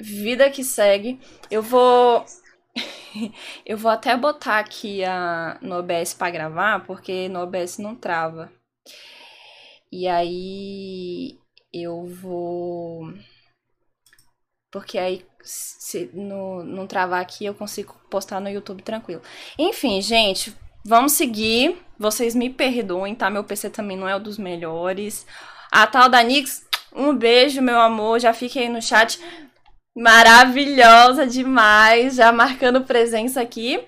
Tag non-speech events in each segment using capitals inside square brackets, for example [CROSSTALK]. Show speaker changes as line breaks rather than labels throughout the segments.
vida que segue. Eu vou. [LAUGHS] eu vou até botar aqui a... no OBS pra gravar, porque no OBS não trava. E aí eu vou. Porque aí, se no, não travar aqui, eu consigo postar no YouTube tranquilo. Enfim, gente, vamos seguir. Vocês me perdoem, tá? Meu PC também não é um dos melhores. A tal da Nix, um beijo, meu amor. Já fiquei aí no chat. Maravilhosa demais, já marcando presença aqui.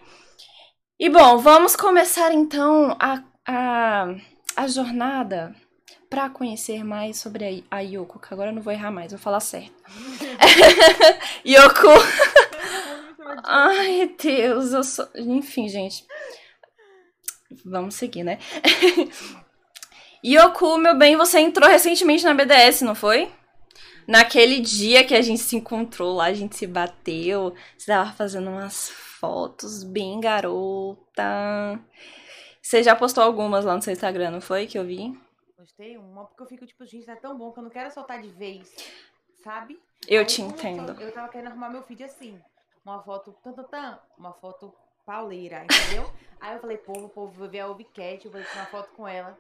E bom, vamos começar então a, a, a jornada para conhecer mais sobre a, a Yoko, que agora eu não vou errar mais, vou falar certo. [LAUGHS] Yoko. Ai, Deus, eu sou. Enfim, gente. Vamos seguir, né? [LAUGHS] Yoko, meu bem, você entrou recentemente na BDS, não foi? Naquele dia que a gente se encontrou lá, a gente se bateu, você tava fazendo umas fotos bem garota. Você já postou algumas lá no seu Instagram, não foi? Que eu vi?
Postei uma porque eu fico tipo, gente, tá tão bom que eu não quero soltar de vez, sabe?
Eu Aí, te entendo.
Eu, tava querendo arrumar meu feed assim. Uma foto tan, tan, tan, uma foto pauleira, entendeu? [LAUGHS] Aí eu falei, povo, povo, vou ver a Ubicat, eu vou tirar uma foto com ela.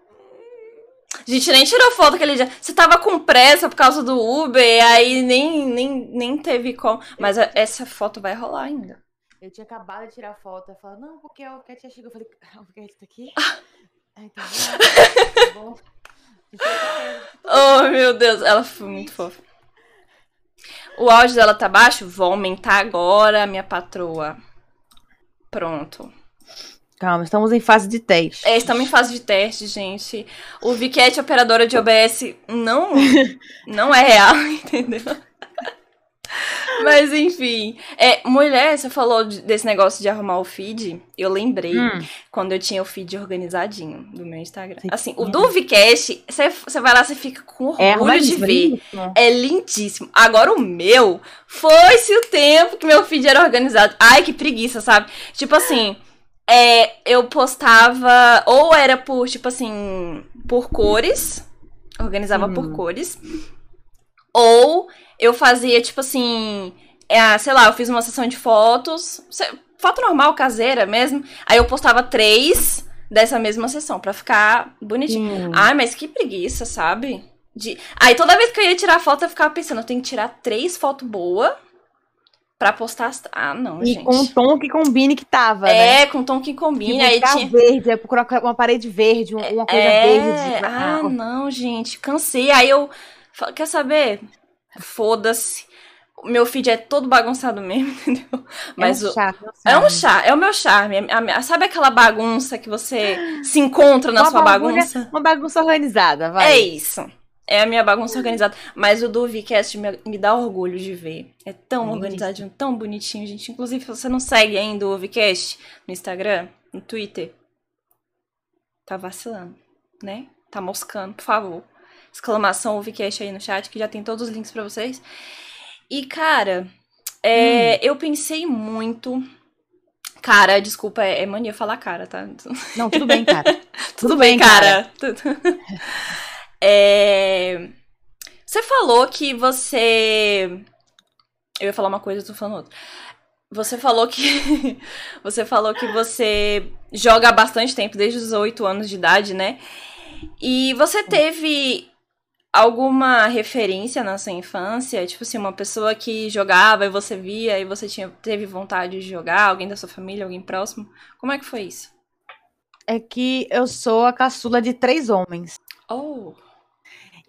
A gente nem tirou foto aquele dia. Você tava com pressa por causa do Uber, aí nem, nem, nem teve como. Mas essa foto vai rolar ainda.
Eu tinha acabado de tirar foto. Eu falei, não, porque a Cat já chegou. Eu falei, a Cat tá aqui? Ah. Ai, tá bom. [LAUGHS]
oh, meu Deus. Ela foi muito fofa. O áudio dela tá baixo? Vou aumentar agora, minha patroa. Pronto.
Calma, estamos em fase de teste.
É, estamos em fase de teste, gente. O Vicat, operadora de OBS, não, [LAUGHS] não é real, [LAUGHS] entendeu? Mas enfim. É, mulher, você falou desse negócio de arrumar o feed. Eu lembrei hum. quando eu tinha o feed organizadinho do meu Instagram. Sim. Assim, o do Vcast, você, você vai lá, você fica com é, orgulho é, de ver. É lindíssimo. Agora o meu, foi-se o tempo que meu feed era organizado. Ai, que preguiça, sabe? Tipo assim é, eu postava, ou era por, tipo assim, por cores, organizava por uhum. cores, ou eu fazia, tipo assim, é, sei lá, eu fiz uma sessão de fotos, foto normal, caseira mesmo, aí eu postava três dessa mesma sessão, pra ficar bonitinho. Uhum. Ai, mas que preguiça, sabe? De... Aí toda vez que eu ia tirar foto, eu ficava pensando, eu tenho que tirar três fotos boas Pra postar. Ah, não,
e
gente.
E com o tom que combine que tava,
é, né? com o tom que combine.
Aí tinha... verde, é procurar uma parede verde, uma coisa é... verde.
Ah, não, gente, cansei. Aí eu. Quer saber? Foda-se. O meu feed é todo bagunçado mesmo, [LAUGHS] entendeu?
Mas é um charme.
É um charme, é o meu charme. Sabe aquela bagunça que você se encontra na uma sua bagunça?
Uma bagunça organizada, vai.
É isso. É a minha bagunça organizada. Mas o do Vcast me, me dá orgulho de ver. É tão organizadinho, tão bonitinho, gente. Inclusive, se você não segue ainda o Vcast no Instagram, no Twitter, tá vacilando, né? Tá moscando, por favor. Exclamação Vcast aí no chat, que já tem todos os links para vocês. E, cara, é, hum. eu pensei muito. Cara, desculpa, é, é mania falar cara, tá?
Não, tudo bem, cara. [LAUGHS]
tudo, tudo, bem, cara. cara. [LAUGHS] É... Você falou que você. Eu ia falar uma coisa, eu tô falando outra. Você falou que. [LAUGHS] você falou que você joga há bastante tempo, desde os 8 anos de idade, né? E você teve alguma referência na sua infância? Tipo assim, uma pessoa que jogava e você via e você tinha, teve vontade de jogar? Alguém da sua família, alguém próximo? Como é que foi isso?
É que eu sou a caçula de três homens.
Oh!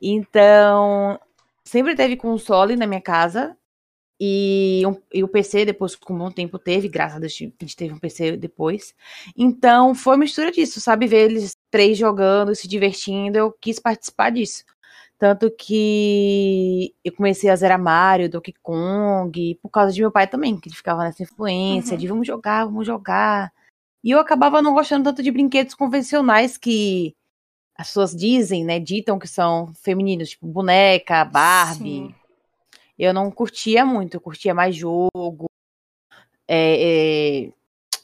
Então, sempre teve console na minha casa. E, um, e o PC, depois, com um bom tempo, teve, graças a Deus, a gente teve um PC depois. Então, foi mistura disso, sabe? Ver eles três jogando, se divertindo, eu quis participar disso. Tanto que eu comecei a zerar Mario, Donkey Kong, por causa de meu pai também, que ele ficava nessa influência uhum. de vamos jogar, vamos jogar. E eu acabava não gostando tanto de brinquedos convencionais que as pessoas dizem, né, ditam que são femininos, tipo boneca, Barbie. Sim. Eu não curtia muito, eu curtia mais jogo, é, é,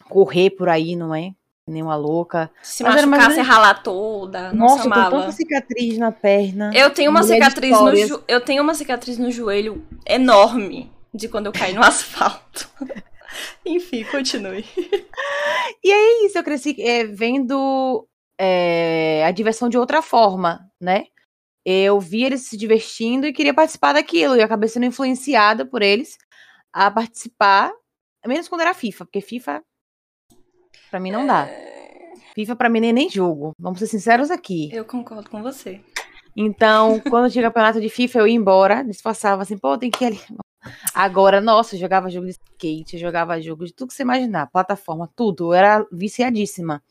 correr por aí, não é? Nenhuma louca.
Se Mas machucar, você ralar toda.
Nossa, eu tenho tanta cicatriz na perna.
Eu tenho uma cicatriz no jo... eu tenho uma cicatriz no joelho enorme de quando eu caí no [LAUGHS] asfalto. [LAUGHS] Enfim, continue.
E é isso, eu cresci é, vendo é, a diversão de outra forma, né? Eu vi eles se divertindo e queria participar daquilo. E acabei sendo influenciada por eles a participar, menos quando era FIFA, porque FIFA pra mim não dá.
É,
FIFA pra mim nem, nem jogo. Vamos ser sinceros aqui.
Eu concordo com você.
Então, quando tinha campeonato de FIFA, eu ia embora, disfarçava assim, pô, tem que ir ali. Agora, nossa, eu jogava jogo de skate, eu jogava jogo de tudo que você imaginar, plataforma, tudo. Eu era viciadíssima.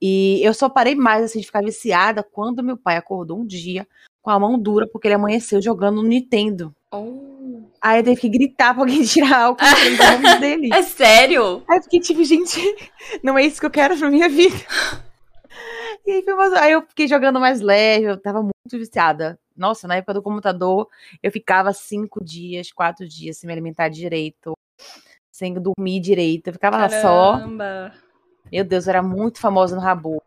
E eu só parei mais assim de ficar viciada quando meu pai acordou um dia com a mão dura porque ele amanheceu jogando no Nintendo.
Oh.
Aí eu teve que gritar pra alguém [LAUGHS] tirar controle da dele.
É sério?
Aí eu fiquei tipo, gente, não é isso que eu quero pra minha vida. E aí, foi mais... aí eu fiquei jogando mais leve, eu tava muito viciada. Nossa, na época do computador, eu ficava cinco dias, quatro dias sem me alimentar direito, sem dormir direito. Eu ficava lá só. Meu Deus, eu era muito famosa no Rabu.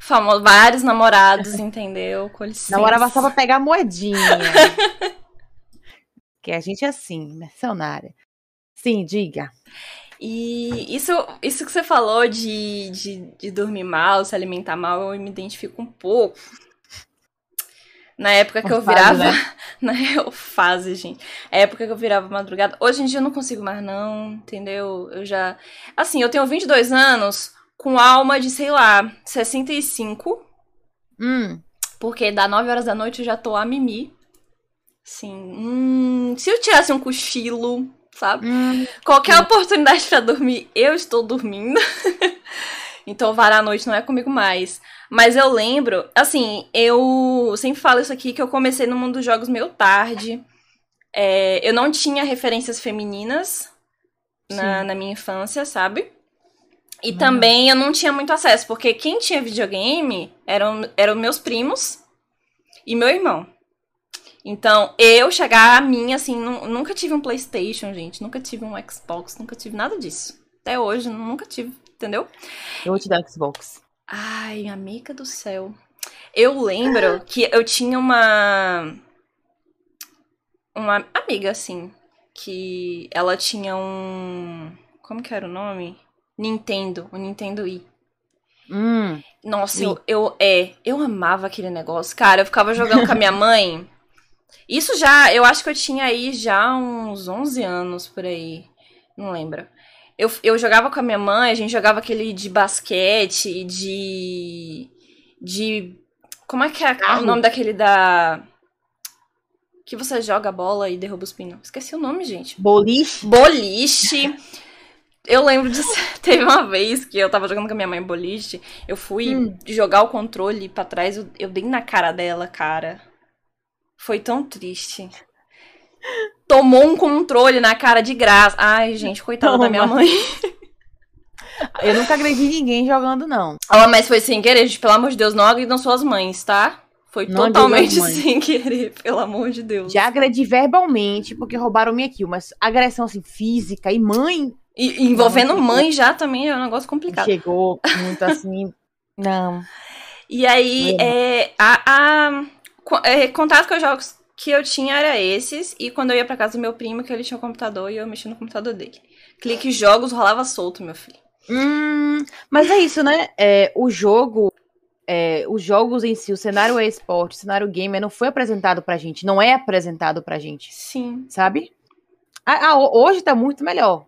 Famoso, vários namorados, entendeu? Com licença.
Namorava só pra pegar moedinha. [LAUGHS] que a gente é assim, mercenária. Sim, diga.
E isso, isso que você falou de, de, de dormir mal, se alimentar mal, eu me identifico um pouco. Na época que eu
fase,
virava.
né?
Na eu- fase, gente. A época que eu virava madrugada. Hoje em dia eu não consigo mais, não, entendeu? Eu já. Assim, eu tenho 22 anos com alma de, sei lá, 65.
Hum,
Porque da 9 horas da noite eu já tô a mimi. Sim. Hum, se eu tirasse um cochilo, sabe?
hum,
Qualquer oportunidade pra dormir, eu estou dormindo. [LAUGHS] então, varar a noite não é comigo mais. Mas eu lembro, assim, eu sempre falo isso aqui, que eu comecei no mundo dos jogos meio tarde. É, eu não tinha referências femininas na, na minha infância, sabe? E
Uhum.
também eu não tinha muito acesso, porque quem tinha videogame eram, eram meus primos e meu irmão. Então, eu chegar a mim, assim, nu- nunca tive um PlayStation, gente. Nunca tive um Xbox, nunca tive nada disso. Até hoje, nunca tive, entendeu?
eu vou te dar Xbox.
Ai, amiga do céu. Eu lembro que eu tinha uma. Uma amiga, assim. Que ela tinha um. Como que era o nome? Nintendo. O Nintendo Wii.
Hum,
Nossa,
Wii.
eu, eu. É, eu amava aquele negócio. Cara, eu ficava jogando com a minha mãe. Isso já. Eu acho que eu tinha aí já uns 11 anos por aí. Não lembro. Eu, eu jogava com a minha mãe, a gente jogava aquele de basquete, de. De. Como é que é
Carro.
o nome daquele da. Que você joga a bola e derruba os pinos? Esqueci o nome, gente.
boliche.
Boliche. Eu lembro de. [LAUGHS] Teve uma vez que eu tava jogando com a minha mãe boliche. Eu fui
Hum.
jogar o controle pra trás. Eu, eu dei na cara dela, cara. Foi tão triste. Tomou um controle na cara de graça. Ai, gente, coitada da minha
Toma.
mãe.
Eu nunca agredi ninguém jogando, não.
Ó, mas foi sem querer, gente. Pelo amor de Deus, não agridam suas mães, tá? Foi
Não
totalmente sem querer, pelo amor de Deus.
Já agredi verbalmente, porque roubaram minha kill, mas agressão assim, física e mãe
E, e envolvendo
Não,
mãe já também é um negócio complicado.
chegou muito assim. [LAUGHS] Não.
E aí, é, a, a- é, contato com os jogos que eu tinha era esses. E quando eu ia pra casa do meu primo, que ele tinha um computador e eu mexia no computador dele. Clique jogos, rolava solto, meu filho.
Hum, mas é isso, né? É, o jogo, é, os jogos em si, o cenário esporte, o cenário gamer não foi apresentado pra gente, não é apresentado pra gente,
Sim.
sabe? Ah, ah, ho- hoje tá muito melhor,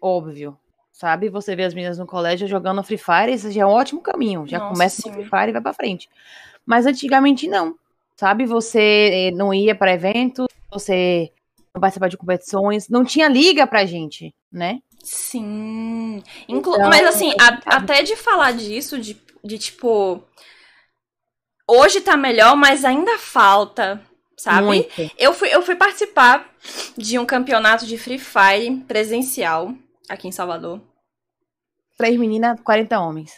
óbvio. Sabe, você vê as meninas no colégio jogando Free Fire, isso já é um ótimo caminho. Já
Nossa,
começa
sim.
no Free Fire e vai pra frente. Mas antigamente não. Sabe, você eh, não ia pra eventos, você não participava de competições, não tinha liga pra gente, né?
Sim. Inclu
Então,
Mas assim, a- até de falar disso, de, de tipo. Hoje tá melhor, mas ainda falta, sabe?
Muito.
Eu fui, eu fui participar de um campeonato de Free Fire presencial aqui em Salvador.
Três meninas, 40 homens.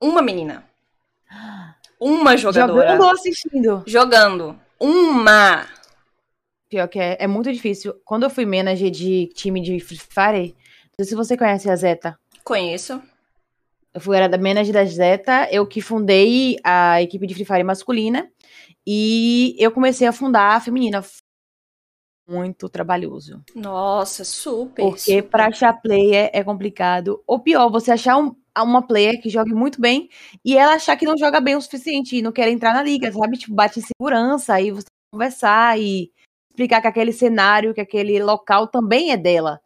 Uma menina. Uma jogadora.
Jogando ou assistindo?
Jogando. Uma.
Pior que é, é muito difícil. Quando eu fui manager de time de Free Fire, não sei se você conhece a Zeta.
Conheço.
Eu fui era da manager da Zeta, eu que fundei a equipe de Free Fire masculina e eu comecei a fundar a feminina. muito trabalhoso.
Nossa, super.
Porque pra achar player é complicado. Ou pior, você achar um, uma player que jogue muito bem e ela achar que não joga bem o suficiente e não quer entrar na liga, sabe? Tipo, bate em segurança, aí você conversar e explicar que aquele cenário, que aquele local também é dela,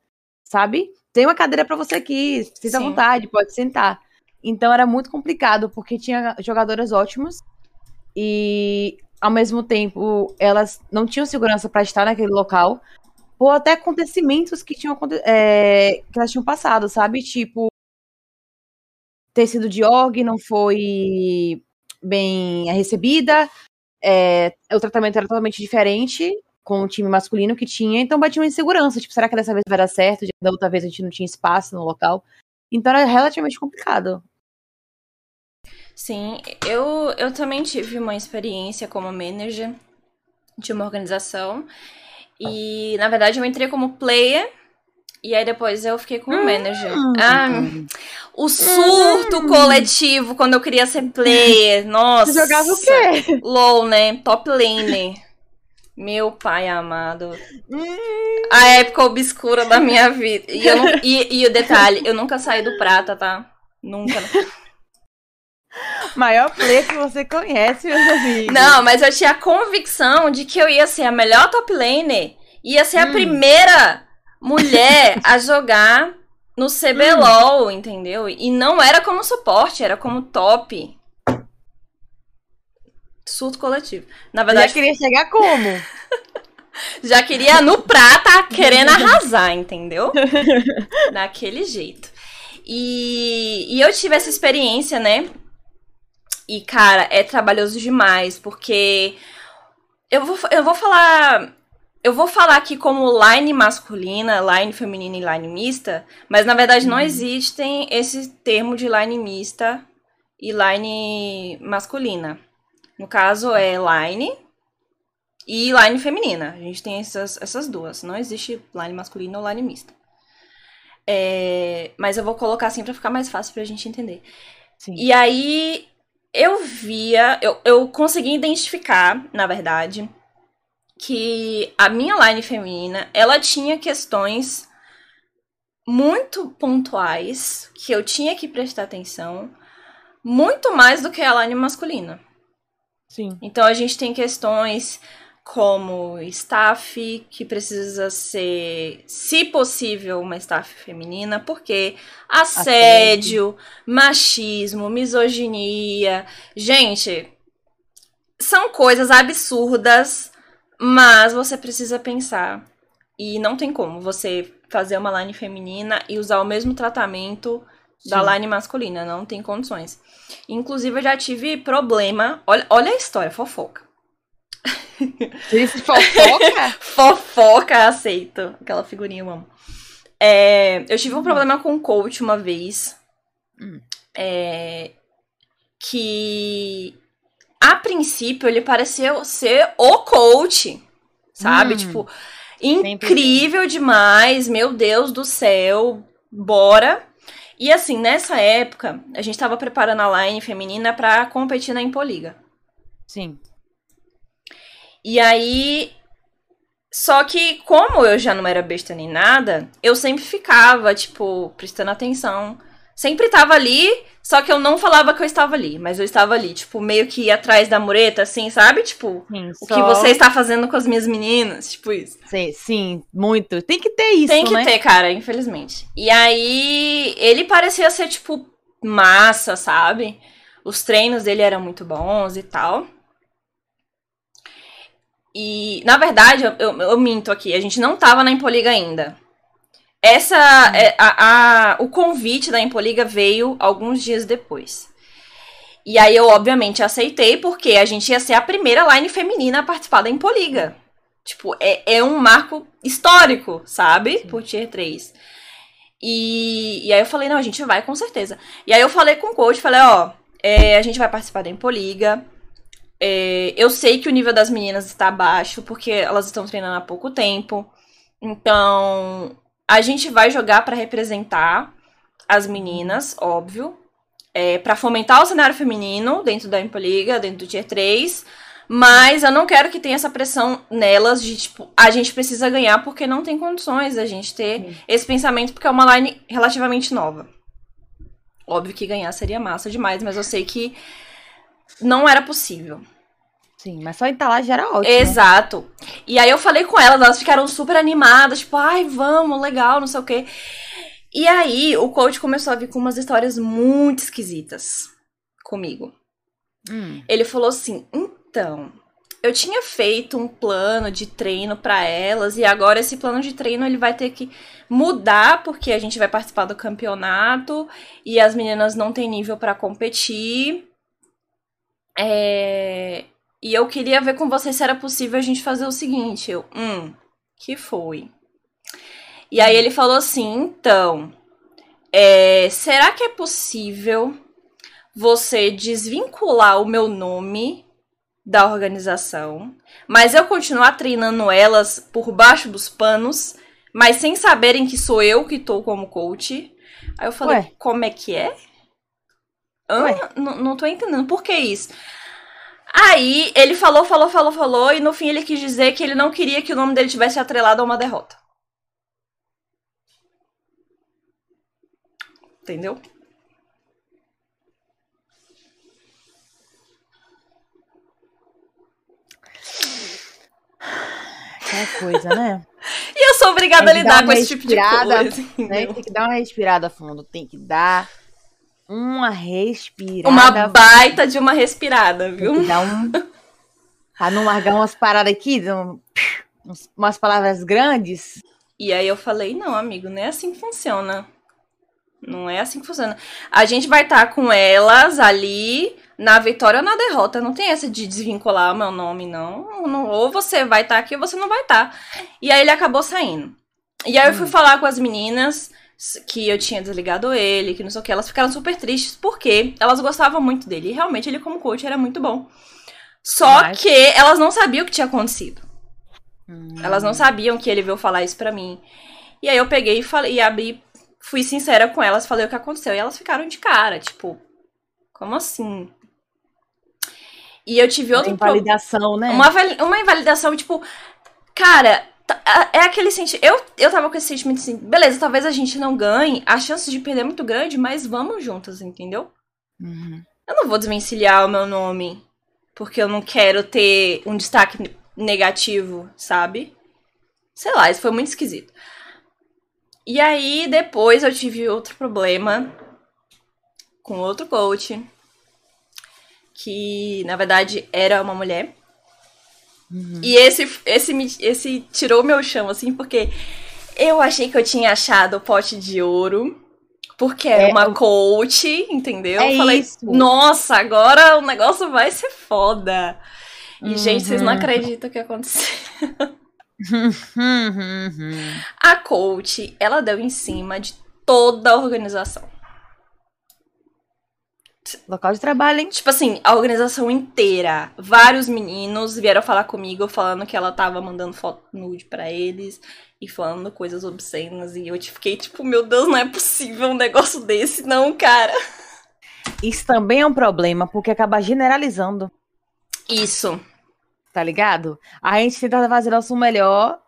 sabe? Tem uma cadeira para você aqui, sinta à vontade, pode sentar. Então era muito complicado, porque tinha jogadoras ótimas e ao mesmo tempo elas não tinham segurança para estar naquele local, ou até acontecimentos que tinham é, que elas tinham passado, sabe? Tipo, ter sido de org não foi bem recebida, é, o tratamento era totalmente diferente com o time masculino que tinha, então batia uma insegurança, tipo, será que dessa vez vai dar certo? Da outra vez a gente não tinha espaço no local. Então era relativamente complicado.
Sim, eu, eu também tive uma experiência como manager de uma organização. E, na verdade, eu entrei como player. E aí depois eu fiquei como manager. Hum. Ah, o surto hum. coletivo quando eu queria ser player. [LAUGHS] Nossa.
Você jogava o quê?
LOL, né? Top laner. Meu pai amado. Hum. A época obscura da minha vida. E, eu não, e, e o detalhe, eu nunca saí do prata, tá? Nunca.
Maior play que você conhece, meus amigos.
Não, mas eu tinha a convicção de que eu ia ser a melhor top laner. Ia ser hum. a primeira mulher a jogar no CBLOL, entendeu? E não era como suporte, era como top. Surto coletivo. Na verdade.
Já queria chegar como? [LAUGHS]
Já queria no prata querendo arrasar, entendeu? [LAUGHS] Daquele jeito. E, e eu tive essa experiência, né? E, cara, é trabalhoso demais, porque eu vou, eu vou falar. Eu vou falar aqui como line masculina, line feminina e line mista, mas na verdade não uhum. existem esse termo de line mista e line masculina. No caso é line e line feminina. A gente tem essas, essas duas. Não existe line masculina ou line mista. É, mas eu vou colocar assim para ficar mais fácil pra gente entender. Sim. E aí eu via, eu, eu consegui identificar, na verdade, que a minha line feminina, ela tinha questões muito pontuais que eu tinha que prestar atenção, muito mais do que a line masculina.
Sim.
Então a gente tem questões como staff, que precisa ser, se possível, uma staff feminina, porque assédio, assédio. machismo, misoginia. Gente, são coisas absurdas, mas você precisa pensar. E não tem como você fazer uma line feminina e usar o mesmo tratamento Sim. da line masculina. Não tem condições. Inclusive, eu já tive problema. Olha, olha a história, fofoca. [LAUGHS]
Disse fofoca? [LAUGHS]
fofoca, aceito. Aquela figurinha eu amo. É, eu tive um problema com o coach uma vez. Hum. É, que a princípio ele pareceu ser o coach. Sabe? Hum. Tipo, incrível demais. Meu Deus do céu. Bora. E assim, nessa época, a gente tava preparando a line feminina pra competir na Impoliga.
Sim.
E aí. Só que, como eu já não era besta nem nada, eu sempre ficava, tipo, prestando atenção. Sempre tava ali, só que eu não falava que eu estava ali, mas eu estava ali, tipo, meio que atrás da mureta, assim, sabe? Tipo, sim, o que você está fazendo com as minhas meninas, tipo isso.
Sim, sim, muito. Tem que ter isso,
Tem que
né?
ter, cara, infelizmente. E aí, ele parecia ser, tipo, massa, sabe? Os treinos dele eram muito bons e tal. E, na verdade, eu, eu, eu, minto aqui, a gente não tava na Impoliga ainda. Essa. É, a, a, o convite da Impoliga veio alguns dias depois. E aí eu, obviamente, aceitei, porque a gente ia ser a primeira line feminina a participar da Impoliga. Tipo, é, é um marco histórico, sabe? Sim. Por Tier 3. E, e aí eu falei, não, a gente vai com certeza. E aí eu falei com o coach, falei, ó, é, a gente vai participar da Impoliga. É, eu sei que o nível das meninas está baixo, porque elas estão treinando há pouco tempo. Então, a gente vai jogar para representar as meninas, óbvio. É, para fomentar o cenário feminino dentro da Impoliga, dentro do Tier 3. Mas eu não quero que tenha essa pressão nelas de, tipo, a gente precisa ganhar porque não tem condições a gente ter Sim. esse pensamento, porque é uma line relativamente nova. Óbvio que ganhar seria massa demais, mas eu sei que não era possível.
Sim, mas só já era ótimo.
Exato. E aí eu falei com elas, elas ficaram super animadas, tipo, ai, vamos, legal, não sei o quê. E aí o coach começou a vir com umas histórias muito esquisitas comigo. Hum. Ele falou assim: então, eu tinha feito um plano de treino para elas e agora esse plano de treino ele vai ter que mudar porque a gente vai participar do campeonato e as meninas não têm nível para competir. É... E eu queria ver com você se era possível a gente fazer o seguinte. Eu, hum, que foi? E aí ele falou assim, então, é, será que é possível você desvincular o meu nome da organização, mas eu continuar treinando elas por baixo dos panos, mas sem saberem que sou eu que tô como coach. Aí eu falei, Ué. como é que é? Hã? Não tô entendendo. Por que isso? Aí ele falou, falou, falou, falou, e no fim ele quis dizer que ele não queria que o nome dele tivesse atrelado a uma derrota. Entendeu?
Que coisa, né? [LAUGHS]
e eu sou obrigada a lidar com esse tipo de coisa.
Né? Tem que dar uma respirada fundo, tem que dar uma respirada.
Uma baita de uma respirada, viu? Dar um. [LAUGHS]
Pra não largar umas paradas aqui, umas palavras grandes.
E aí eu falei, não, amigo, não é assim que funciona. Não é assim que funciona. A gente vai estar tá com elas ali na vitória ou na derrota. Não tem essa de desvincular o meu nome, não. não ou você vai estar tá aqui ou você não vai estar. Tá. E aí ele acabou saindo. E aí eu fui hum. falar com as meninas que eu tinha desligado ele, que não sei o que. Elas ficaram super tristes porque elas gostavam muito dele. E realmente ele, como coach, era muito bom. Só Mas... que elas não sabiam o que tinha acontecido. Hum. Elas não sabiam que ele veio falar isso pra mim. E aí eu peguei e falei, e abri, fui sincera com elas, falei o que aconteceu. E elas ficaram de cara, tipo, como assim? E eu tive outro
uma invalidação, pro... né?
Uma, uma invalidação, tipo, cara, é aquele sentimento. Eu, eu tava com esse sentimento assim, beleza, talvez a gente não ganhe, a chance de perder é muito grande, mas vamos juntas, entendeu? Uhum. Eu não vou desvencilhar o meu nome porque eu não quero ter um destaque negativo, sabe? Sei lá, isso foi muito esquisito. E aí, depois eu tive outro problema com outro coach que na verdade era uma mulher. Uhum. E esse, esse, esse tirou meu chão, assim, porque eu achei que eu tinha achado o pote de ouro. Porque era é, uma coach, entendeu? É eu falei, isso. nossa, agora o negócio vai ser foda. E, uhum. gente, vocês não uhum. acreditam o que aconteceu. [LAUGHS] a coach, ela deu em cima de toda a organização.
Local de trabalho, hein?
Tipo assim, a organização inteira. Vários meninos vieram falar comigo falando que ela tava mandando foto nude para eles e falando coisas obscenas. E eu fiquei tipo, meu Deus, não é possível um negócio desse, não, cara.
Isso também é um problema, porque acaba generalizando.
Isso.
Tá ligado? A gente tenta fazer nosso melhor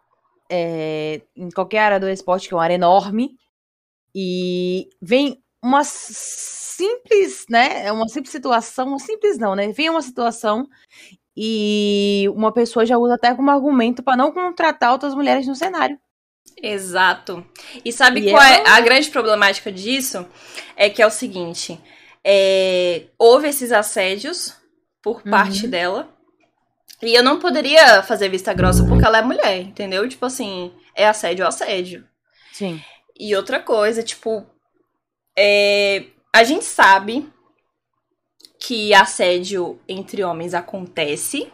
é, em qualquer área do esporte, que é uma área enorme. E vem umas simples, né? É uma simples situação, simples não, né? Vem uma situação e uma pessoa já usa até como argumento para não contratar outras mulheres no cenário.
Exato. E sabe e qual é, é a grande problemática disso? É que é o seguinte: é, houve esses assédios por uhum. parte dela. E eu não poderia fazer vista grossa porque ela é mulher, entendeu? Tipo assim, é assédio ou assédio.
Sim.
E outra coisa, tipo, é, a gente sabe que assédio entre homens acontece.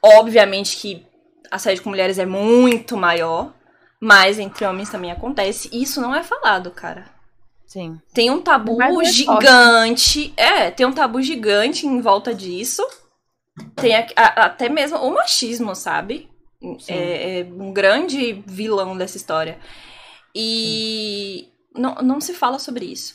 Obviamente que assédio com mulheres é muito maior, mas entre homens também acontece. E isso não é falado, cara.
Sim.
Tem um tabu é gigante. É, tem um tabu gigante em volta disso. Tem a, a, até mesmo o machismo, sabe? É, é, um grande vilão dessa história. E não, não se fala sobre isso.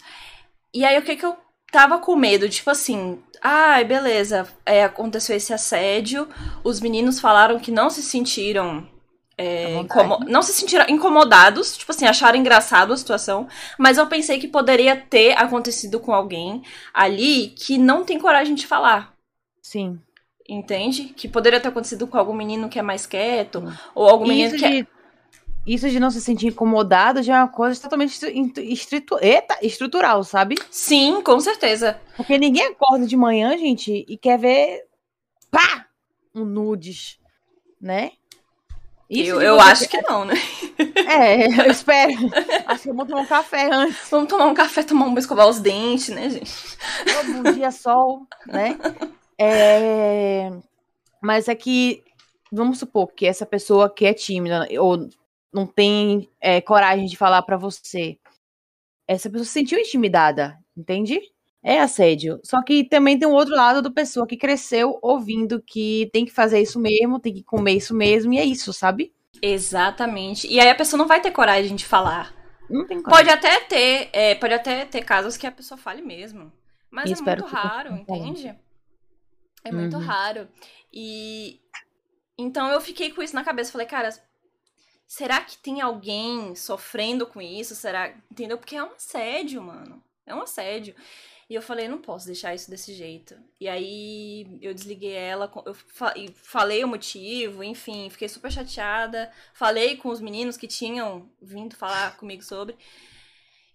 E aí o que que eu tava com medo, tipo assim, ai, ah, beleza, é, aconteceu esse assédio, os meninos falaram que não se sentiram é, não se sentiram incomodados, tipo assim, acharam engraçado a situação, mas eu pensei que poderia ter acontecido com alguém ali que não tem coragem de falar.
Sim.
Entende? Que poderia ter acontecido com algum menino que é mais quieto, Sim. ou algum menino que é...
Isso de não se sentir incomodado já é uma coisa totalmente estritu... Eita, estrutural, sabe?
Sim, com certeza.
Porque ninguém acorda de manhã, gente, e quer ver pá, um nudes, né?
Isso eu eu acho que não, né?
É, eu [LAUGHS] espero. Acho que vamos tomar um café antes.
Vamos tomar um café, tomar um escovar os dentes, né, gente?
Todo dia sol, né? É... Mas é que, vamos supor que essa pessoa que é tímida ou não tem é, coragem de falar para você, essa pessoa se sentiu intimidada, entende? É assédio. Só que também tem um outro lado do pessoa que cresceu ouvindo que tem que fazer isso mesmo, tem que comer isso mesmo, e é isso, sabe?
Exatamente. E aí a pessoa não vai ter coragem de falar.
Não tem
coragem. Pode até ter, é, pode até ter casos que a pessoa fale mesmo. Mas é muito raro, entende? É muito uhum. raro. E então eu fiquei com isso na cabeça. Falei, cara, será que tem alguém sofrendo com isso? Será, entendeu? Porque é um assédio, mano. É um assédio. E eu falei, não posso deixar isso desse jeito. E aí eu desliguei ela, eu falei o motivo, enfim, fiquei super chateada. Falei com os meninos que tinham vindo falar comigo sobre.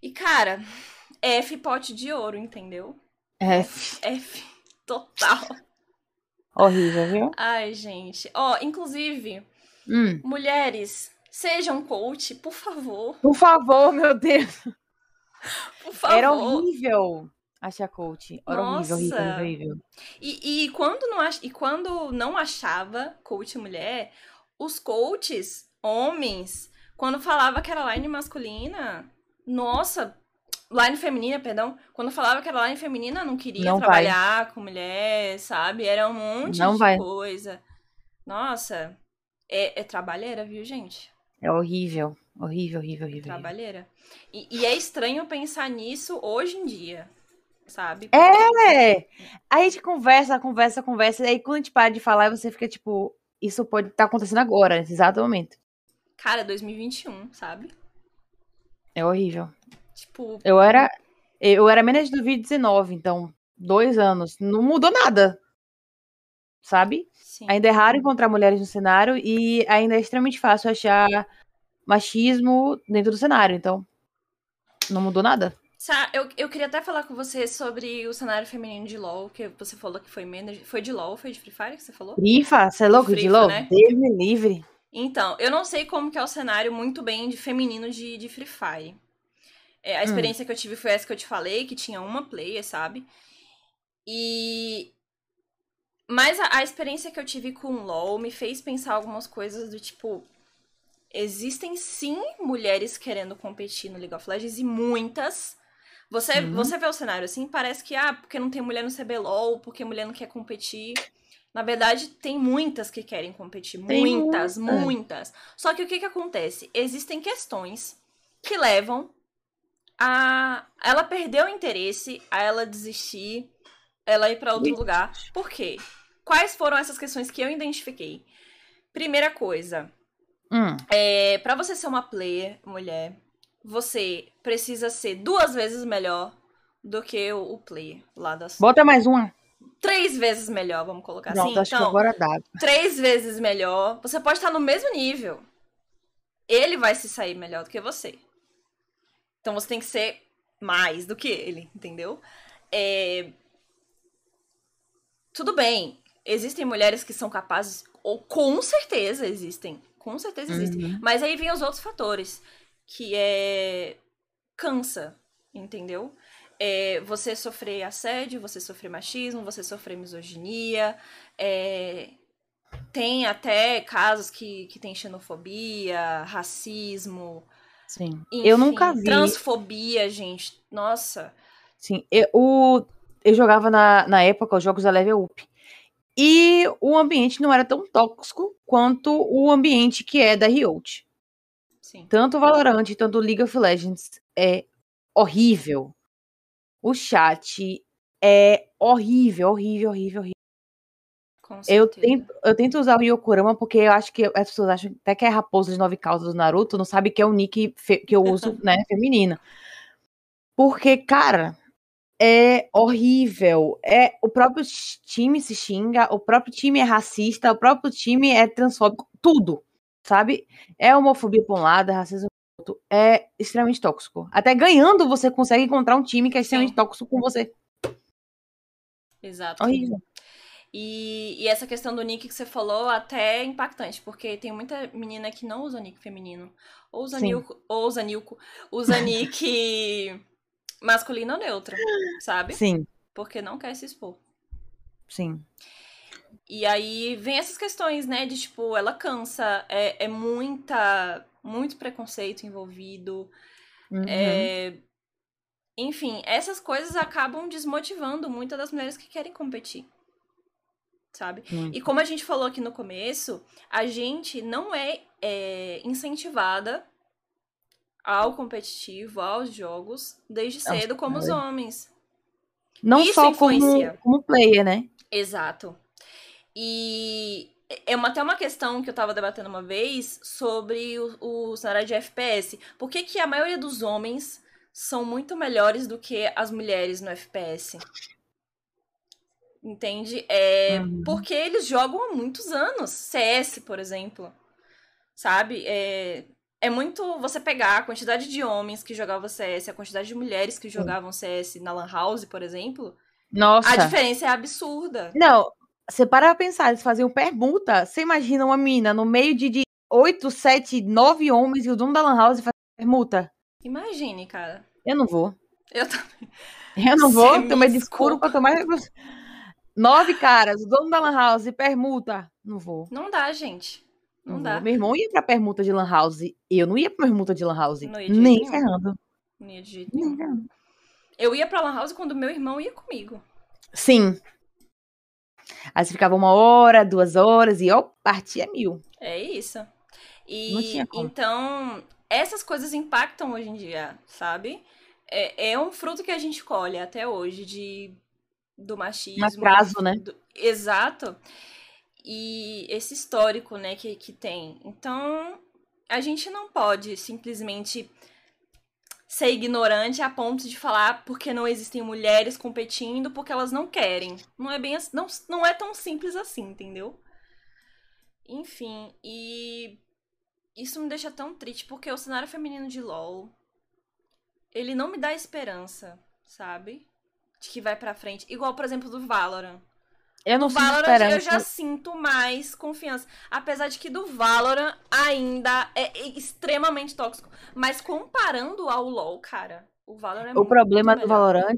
E, cara, F pote de ouro, entendeu?
F.
F. Total.
Horrível, viu?
Ai, gente. Ó, oh, inclusive,
hum.
mulheres, sejam coach, por favor.
Por favor, meu Deus.
Por favor.
Era horrível. Achar coach. Era Nossa. horrível, horrível, horrível.
E, e, quando não ach... e quando não achava coach mulher, os coaches, homens, quando falava que era line masculina, nossa, line feminina, perdão, quando falava que era line feminina, não queria não trabalhar vai. com mulher, sabe? Era um monte não de vai. coisa. Nossa, é, é trabalheira, viu, gente?
É horrível, horrível, horrível, horrível.
Trabalheira. E, e é estranho pensar nisso hoje em dia sabe?
É! A gente conversa, conversa, conversa, e aí quando a gente para de falar, você fica tipo, isso pode estar tá acontecendo agora, nesse exato momento.
Cara, 2021, sabe?
É horrível.
Tipo.
Eu era. Eu era menos de 2019, então, dois anos. Não mudou nada. Sabe? Sim. Ainda é raro encontrar mulheres no cenário e ainda é extremamente fácil achar machismo dentro do cenário, então. Não mudou nada.
Eu, eu queria até falar com você sobre o cenário feminino de LoL, que você falou que foi menos. Foi de LoL, foi de Free Fire que você falou?
Fire, você é louco de LoL? Né? Deus me livre.
Então, eu não sei como que é o cenário muito bem de feminino de, de Free Fire. É, a hum. experiência hum. que eu tive foi essa que eu te falei, que tinha uma player, sabe? E. Mas a, a experiência que eu tive com o LoL me fez pensar algumas coisas do tipo. Existem sim mulheres querendo competir no League of Legends e muitas você, você vê o cenário assim, parece que, ah, porque não tem mulher no CBLOL, porque mulher não quer competir. Na verdade, tem muitas que querem competir. Tem muitas, muita. muitas. Só que o que, que acontece? Existem questões que levam a ela perder o interesse, a ela desistir, ela ir para outro lugar. Por quê? Quais foram essas questões que eu identifiquei? Primeira coisa,
hum.
é, para você ser uma player mulher, você precisa ser duas vezes melhor do que o, o player lá da sua.
Bota mais uma.
Três vezes melhor, vamos colocar
Pronto,
assim.
Acho então, que agora dá.
três vezes melhor. Você pode estar no mesmo nível. Ele vai se sair melhor do que você. Então você tem que ser mais do que ele, entendeu? É... Tudo bem. Existem mulheres que são capazes, ou com certeza existem. Com certeza existem. Uhum. Mas aí vem os outros fatores que é cansa, entendeu? É, você sofrer assédio, você sofrer machismo, você sofrer misoginia, é, tem até casos que, que tem xenofobia, racismo.
Sim. Enfim, eu nunca vi.
Transfobia, gente. Nossa.
Sim. Eu, o, eu jogava na, na época os jogos da Level Up. E o ambiente não era tão tóxico quanto o ambiente que é da Riot.
Sim.
Tanto o Valorant, tanto o League of Legends é horrível. O chat é horrível, horrível, horrível, horrível. Eu tento, eu tento usar o Yokurama porque eu acho que as pessoas acham até que é a raposa de nove caudas do Naruto, não sabe que é o nick que eu uso, [LAUGHS] né, feminino. Porque, cara, é horrível. É o próprio time se xinga, o próprio time é racista, o próprio time é transfóbico, tudo, sabe? É homofobia por um lado, é racismo por outro, é extremamente tóxico. Até ganhando você consegue encontrar um time que é extremamente Sim. tóxico com você.
Exato. Horrível. E, e, essa questão do nick que você falou até é impactante, porque tem muita menina que não usa nick feminino. Ou usa Nilco, ou usa Nilco, usa [LAUGHS] nick masculino ou neutro, sabe?
Sim.
Porque não quer se expor.
Sim.
E aí vem essas questões, né? De tipo, ela cansa, é, é muita, muito preconceito envolvido. Uhum. É, enfim, essas coisas acabam desmotivando muitas das mulheres que querem competir sabe? E como a gente falou aqui no começo, a gente não é, é incentivada ao competitivo, aos jogos, desde cedo, como os homens.
Não Isso só como, como player, né?
Exato. E é uma, até uma questão que eu tava debatendo uma vez sobre o, o cenário de FPS. Por que, que a maioria dos homens são muito melhores do que as mulheres no FPS? Entende? É, uhum. Porque eles jogam há muitos anos. CS, por exemplo. Sabe? É, é muito você pegar a quantidade de homens que jogavam CS, a quantidade de mulheres que jogavam CS na Lan House, por exemplo.
Nossa.
A diferença é absurda.
Não, você para pra pensar, eles faziam permuta. Você imagina uma mina no meio de, de 8, 7, 9 homens e o dono da Lan House faz permuta?
Imagine, cara.
Eu não vou.
Eu também.
Eu não vou, tenho medo escuro pra tomar. Nove caras, o dono da Lan House, permuta. Não vou.
Não dá, gente. Não, dá.
Meu irmão ia pra permuta de Lan House. Eu não ia pra permuta de Lan House. Nem ferrando.
Não ia de jeito nenhum. Eu ia pra Lan House quando meu irmão ia comigo.
Sim. Aí você ficava uma hora, duas horas e ó, partia mil.
É isso. E então, essas coisas impactam hoje em dia, sabe? É, é um fruto que a gente colhe até hoje de do machismo.
Um atraso, né?
Do, exato. E esse histórico, né, que, que tem. Então, a gente não pode simplesmente ser ignorante a ponto de falar porque não existem mulheres competindo porque elas não querem. Não é bem não, não é tão simples assim, entendeu? Enfim, e isso me deixa tão triste porque o cenário feminino de LoL ele não me dá esperança, sabe? de que vai pra frente. Igual, por exemplo, do Valorant.
Eu não
do Valorant eu já sinto mais confiança. Apesar de que do Valorant ainda é extremamente tóxico. Mas comparando ao LoL, cara, o Valorant é
O problema do Valorant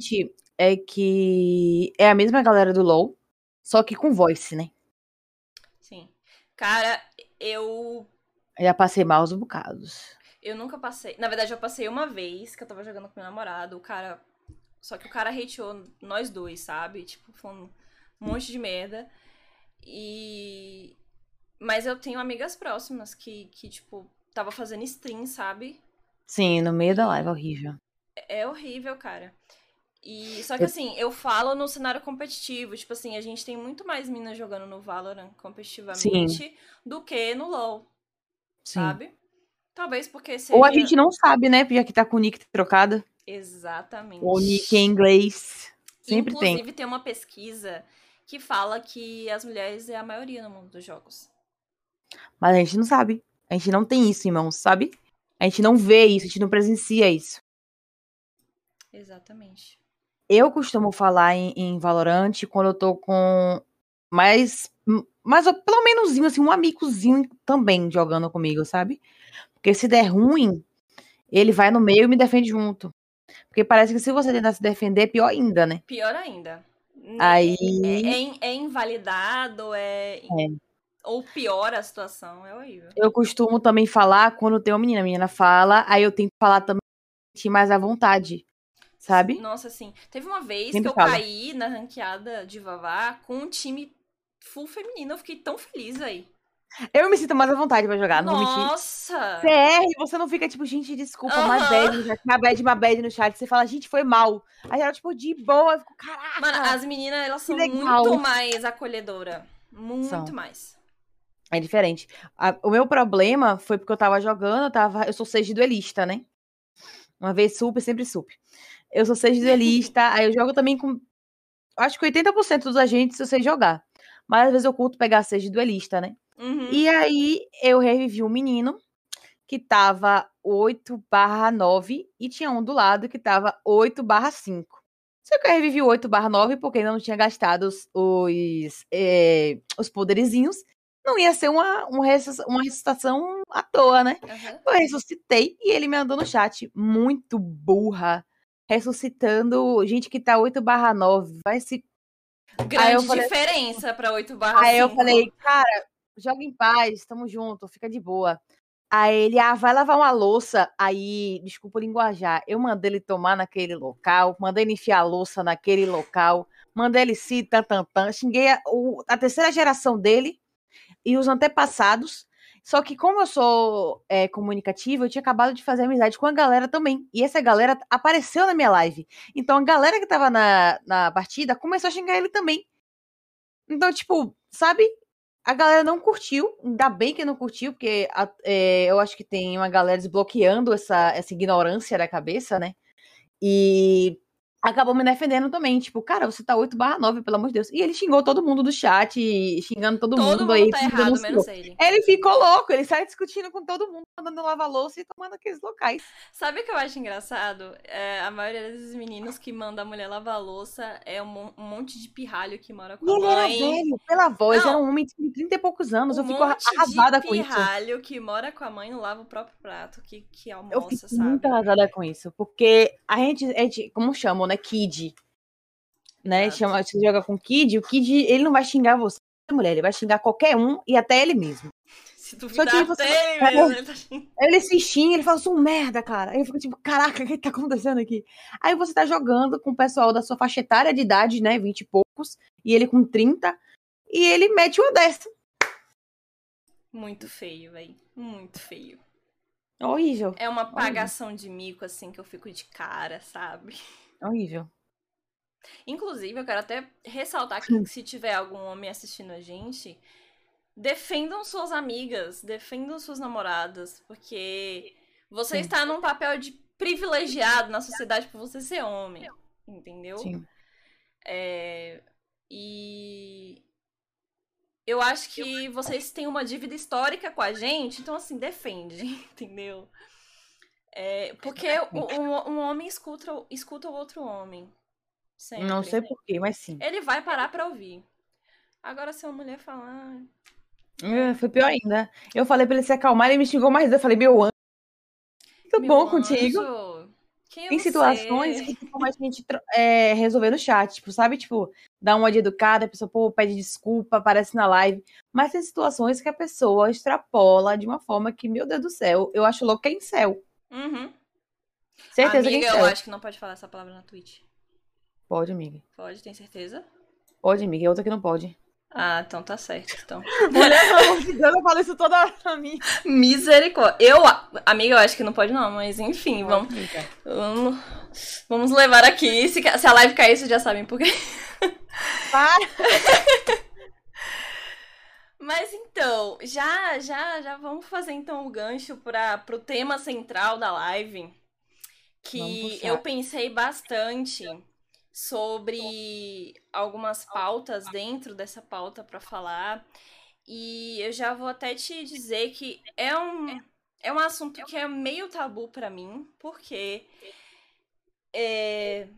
é que é a mesma galera do LoL, só que com voice, né?
Sim. Cara, eu.
Já passei maus bocados.
Eu nunca passei. Na verdade, eu passei uma vez que eu tava jogando com meu namorado. O cara só que o cara hateou nós dois, sabe? Tipo, foi um monte de merda. E. Mas eu tenho amigas próximas que, que tipo, tava fazendo stream, sabe?
Sim, no meio da live, é horrível.
É, é horrível, cara. E só que assim, eu falo no cenário competitivo, tipo assim, a gente tem muito mais minas jogando no Valorant competitivamente Sim. do que no LoL. Sim. Sabe? Talvez porque seja...
Ou a gente não sabe, né? Já que tá com o nick trocado.
Exatamente.
O nick em inglês. Sempre
Inclusive, tem.
Inclusive,
tem uma pesquisa que fala que as mulheres é a maioria no mundo dos jogos.
Mas a gente não sabe. A gente não tem isso, irmãos, sabe? A gente não vê isso, a gente não presencia isso.
Exatamente.
Eu costumo falar em, em Valorant quando eu tô com mais. Mas pelo menos assim, um amigozinho também jogando comigo, sabe? Porque se der ruim, ele vai no meio e me defende junto. Porque parece que se você tentar se defender, é pior ainda, né?
Pior ainda.
Aí.
É, é, é invalidado, é, é. Ou pior a situação, é horrível.
Eu costumo também falar quando tem uma menina, a menina fala, aí eu tenho que falar também mais à vontade. Sabe?
Nossa, assim. Teve uma vez Sempre que eu fala. caí na ranqueada de Vavá com um time full feminino. Eu fiquei tão feliz aí.
Eu me sinto mais à vontade pra jogar, não.
Nossa!
CR, você não fica tipo, gente, desculpa,
Aham.
uma bad uma bad, uma bad no chat. Você fala, gente, foi mal. Aí ela, tipo, de boa, eu fico, caraca.
Mano, as meninas, elas são
legal.
muito mais acolhedora. Muito
São.
mais.
É diferente. A- o meu problema foi porque eu tava jogando, eu tava. Eu sou seis duelista, né? Uma vez super, sempre super. Eu sou seis duelista, [LAUGHS] aí eu jogo também com. Acho que 80% dos agentes eu sei jogar. Mas às vezes eu curto pegar de duelista, né?
Uhum.
E aí eu revivi um menino que tava 8 barra 9 e tinha um do lado que tava 8 barra 5. Só que eu revivi o 8 barra 9 porque ainda não tinha gastado os, os, eh, os poderizinhos. Não ia ser uma, uma, uma ressuscitação à toa, né?
Aham.
Eu ressuscitei e ele me mandou no chat. Muito burra. Ressuscitando gente que tá 8 barra 9. Vai se
Grande
eu falei-
diferença pra 8 barra
Aí eu
5.
falei, cara, joga em paz, tamo junto, fica de boa. Aí ele, ah, vai lavar uma louça. Aí, desculpa o linguajar, eu mandei ele tomar naquele local, mandei ele enfiar a louça naquele local, mandei ele se tan. Xinguei a, o- a terceira geração dele e os antepassados. Só que como eu sou é, comunicativa, eu tinha acabado de fazer amizade com a galera também. E essa galera apareceu na minha live. Então a galera que tava na, na partida começou a xingar ele também. Então, tipo, sabe? A galera não curtiu, ainda bem que não curtiu, porque a- é, eu acho que tem uma galera desbloqueando essa, essa ignorância da cabeça, né? E acabou me defendendo também, tipo, cara, você tá 8 barra 9, pelo amor de Deus. E ele xingou todo mundo do chat, xingando todo,
Todo
mundo
mundo
aí.
tá errado, menos ele.
Ele ficou louco, ele saiu discutindo com todo mundo, mandando lavar louça e tomando aqueles locais.
Sabe o que eu acho engraçado? É, a maioria desses meninos que manda a mulher lavar louça é um, um monte de pirralho que mora com
E
a
ele era
mãe.
velho, pela voz,
Não.
era um homem de 30 e poucos anos.
um
eu fico arrasada com isso.
pirralho que mora com a mãe não lava o próprio prato, que, que
Eu
almoça,
fico
sabe?
muito arrasada com isso, porque a gente, a gente como chamam, né, kid, né,
Exato.
chama, você joga com kid, o kid, ele não vai xingar você, mulher, ele vai xingar qualquer um e até ele mesmo.
Se duvidar
que você-
ele
É.
mesmo, ele tá.
Ele se xinga, ele fala, sou um merda, cara. Aí eu fico tipo, caraca, o que tá acontecendo aqui? Aí você tá jogando com o pessoal da sua faixa etária de idade, né, 20 e poucos, e ele com 30, e ele mete uma dessa.
Muito feio, velho. Muito feio.
Horrível,
É uma pagação de mico, assim, que eu fico de cara, sabe?
Horrível.
Inclusive, eu quero até ressaltar aqui que se tiver algum homem assistindo a gente, defendam suas amigas, defendam suas namoradas, porque você
Sim.
está num papel de privilegiado na sociedade por você ser homem, entendeu?
Sim.
É, e eu acho que vocês têm uma dívida histórica com a gente, então assim, defende, [LAUGHS] entendeu? É, porque um, um homem escuta, escuta o outro homem. Sempre.
Não sei porquê, mas sim.
Ele vai parar pra ouvir. Agora, se uma mulher falar.
É, foi pior ainda. Eu falei pra ele se acalmar, ele me xingou mais. Eu falei, meu anjo, tudo
"Meu
bom contigo?
anjo, eu
Tem
não
situações
sei?"
que tem como a gente é, resolver no chat, tipo, sabe? Tipo, dar uma de educada, a pessoa, pô, pede desculpa, aparece na live. Mas tem situações que a pessoa extrapola de uma forma que, meu Deus do céu, eu acho louco que é em céu.
Uhum.
Certeza
Amiga,
que
eu acho que não pode falar essa palavra na Twitch.
Pode, amiga.
Pode, tem certeza?
Pode, amiga. É outra que não pode.
Ah, então tá certo. Então. [LAUGHS]
Mulher, pelo amor de Deus, eu falo isso toda hora pra mim.
Misericórdia. Eu, amiga, eu acho que não pode não, mas enfim, vamos, vamos, vamos levar aqui. Se, se a live cair, vocês já sabem por quê.
Para. [LAUGHS]
Mas então, já, já, já vamos fazer então o gancho para pro tema central da live, que eu pensei bastante sobre algumas pautas dentro dessa pauta para falar. E eu já vou até te dizer que é um, é um assunto que é meio tabu para mim, porque é,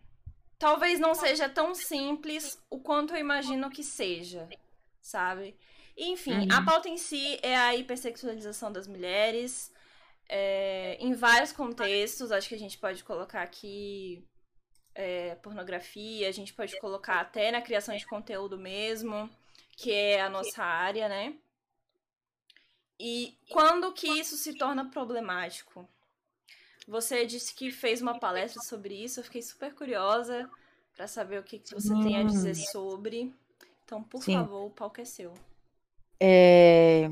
talvez não seja tão simples o quanto eu imagino que seja, sabe? Enfim, a
Uhum.
pauta em si é a hipersexualização das mulheres, é, em vários contextos. Acho que a gente pode colocar aqui é, pornografia, a gente pode colocar até na criação de conteúdo mesmo, que é a nossa área, né? E quando que isso se torna problemático? Você disse que fez uma palestra sobre isso, eu fiquei super curiosa para saber o que, que você tem a dizer
Hum.
sobre. Então, por
Sim.
favor, o palco é seu.
É,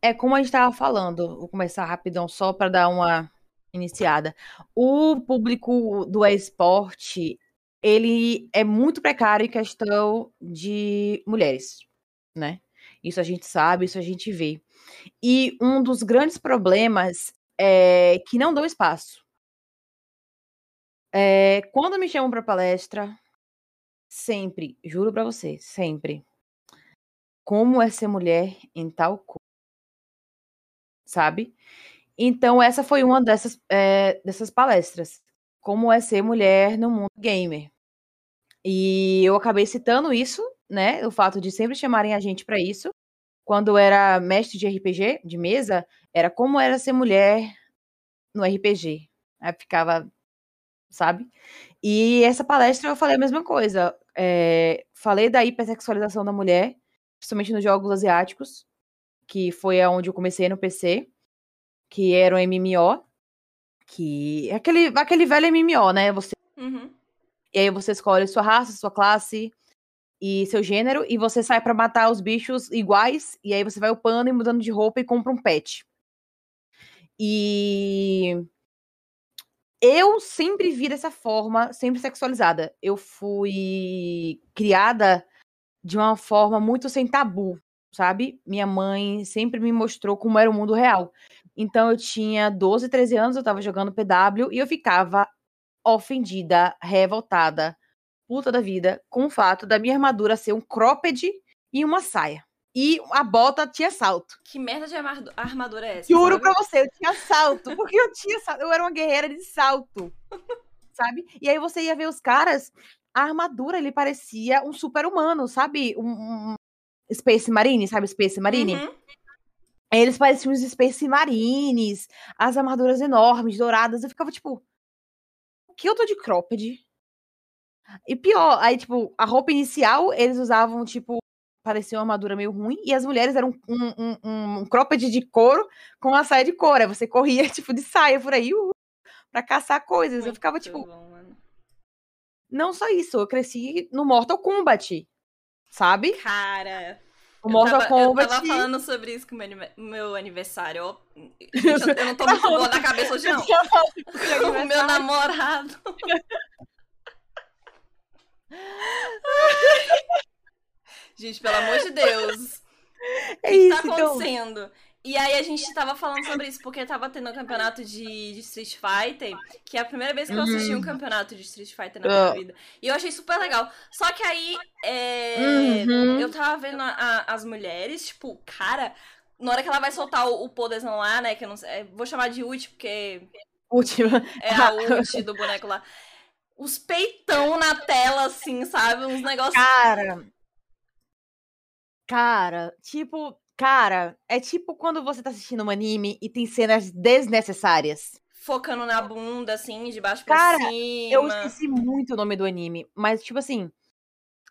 É como a gente estava falando, vou começar rapidão só para dar uma iniciada. O público do esporte, ele é muito precário em questão de mulheres, né? Isso a gente sabe, isso a gente vê. E um dos grandes problemas é que não dão espaço. É, quando me chamam para palestra, sempre, juro para você, sempre. Como é ser mulher em tal coisa? Sabe? Então, essa foi uma dessas, é, dessas palestras. Como é ser mulher no mundo gamer. E eu acabei citando isso, né? O fato de sempre chamarem a gente para isso. Quando era mestre de RPG, de mesa, era como era ser mulher no RPG. Aí ficava, sabe? E essa palestra eu falei a mesma coisa. É, falei da hipersexualização da mulher, principalmente nos jogos asiáticos, que foi aonde eu comecei no PC, que era um MMO, que é aquele, aquele velho MMO, né? Você
Uhum.
e aí você escolhe sua raça, sua classe e seu gênero, e você sai pra matar os bichos iguais, e aí você vai upando e mudando de roupa e compra um pet. E eu sempre vi dessa forma, sempre sexualizada. Eu fui criada de uma forma muito sem tabu, sabe? Minha mãe sempre me mostrou como era o mundo real. Então eu tinha 12, 13 anos, eu tava jogando PW e eu ficava ofendida, revoltada, puta da vida, com o fato da minha armadura ser um cropped e uma saia. E a bota tinha salto.
Que merda de arma- armadura é essa?
Juro
sabe?
pra você, eu tinha salto. Porque eu tinha salto. Eu era uma guerreira de salto. Sabe? E aí você ia ver os caras, a armadura, ele parecia um super-humano, sabe? Um, um Space Marine, sabe Space Marine?
Uhum.
Eles pareciam os Space Marines, as armaduras enormes, douradas. Eu ficava tipo, o que eu tô de cropped? E pior, aí, tipo, a roupa inicial, eles usavam, tipo, parecia uma armadura meio ruim, e as mulheres eram um, um, um, um cropped de couro com uma saia de couro. Aí você corria, [LAUGHS] tipo, de saia por aí, uh, pra caçar coisas. eu ficava,
Muito
tipo,
bom.
Não só isso, eu cresci no Mortal Kombat, sabe?
Cara.
O Mortal
tava,
Kombat.
Eu tava falando sobre isso com o meu, meu aniversário. Gente, [LAUGHS] eu, eu não tô muito boa na cabeça hoje, [LAUGHS] não. [LAUGHS] o meu namorado. Gente, pelo amor de Deus. O
É
que, que
isso,
tá
então.
E aí a gente tava falando sobre isso, porque tava tendo um campeonato de, de Street Fighter, que é a primeira vez que eu assisti um campeonato de Street Fighter na minha
Ah.
vida. E eu achei super legal. Só que aí é,
Uhum.
eu tava vendo a- a- as mulheres, tipo, cara, na hora que ela vai soltar o, o poderzão lá, né? Que eu não sei. é, Vou chamar de ult, porque
Última.
é a ult do boneco lá. Os peitão na tela, assim, sabe? Uns negócios.
Cara. Cara, tipo, cara, é tipo quando você tá assistindo um anime e tem cenas desnecessárias.
Focando na bunda, assim, de baixo pra
Cara,
cima.
Eu esqueci muito o nome do anime, mas tipo assim,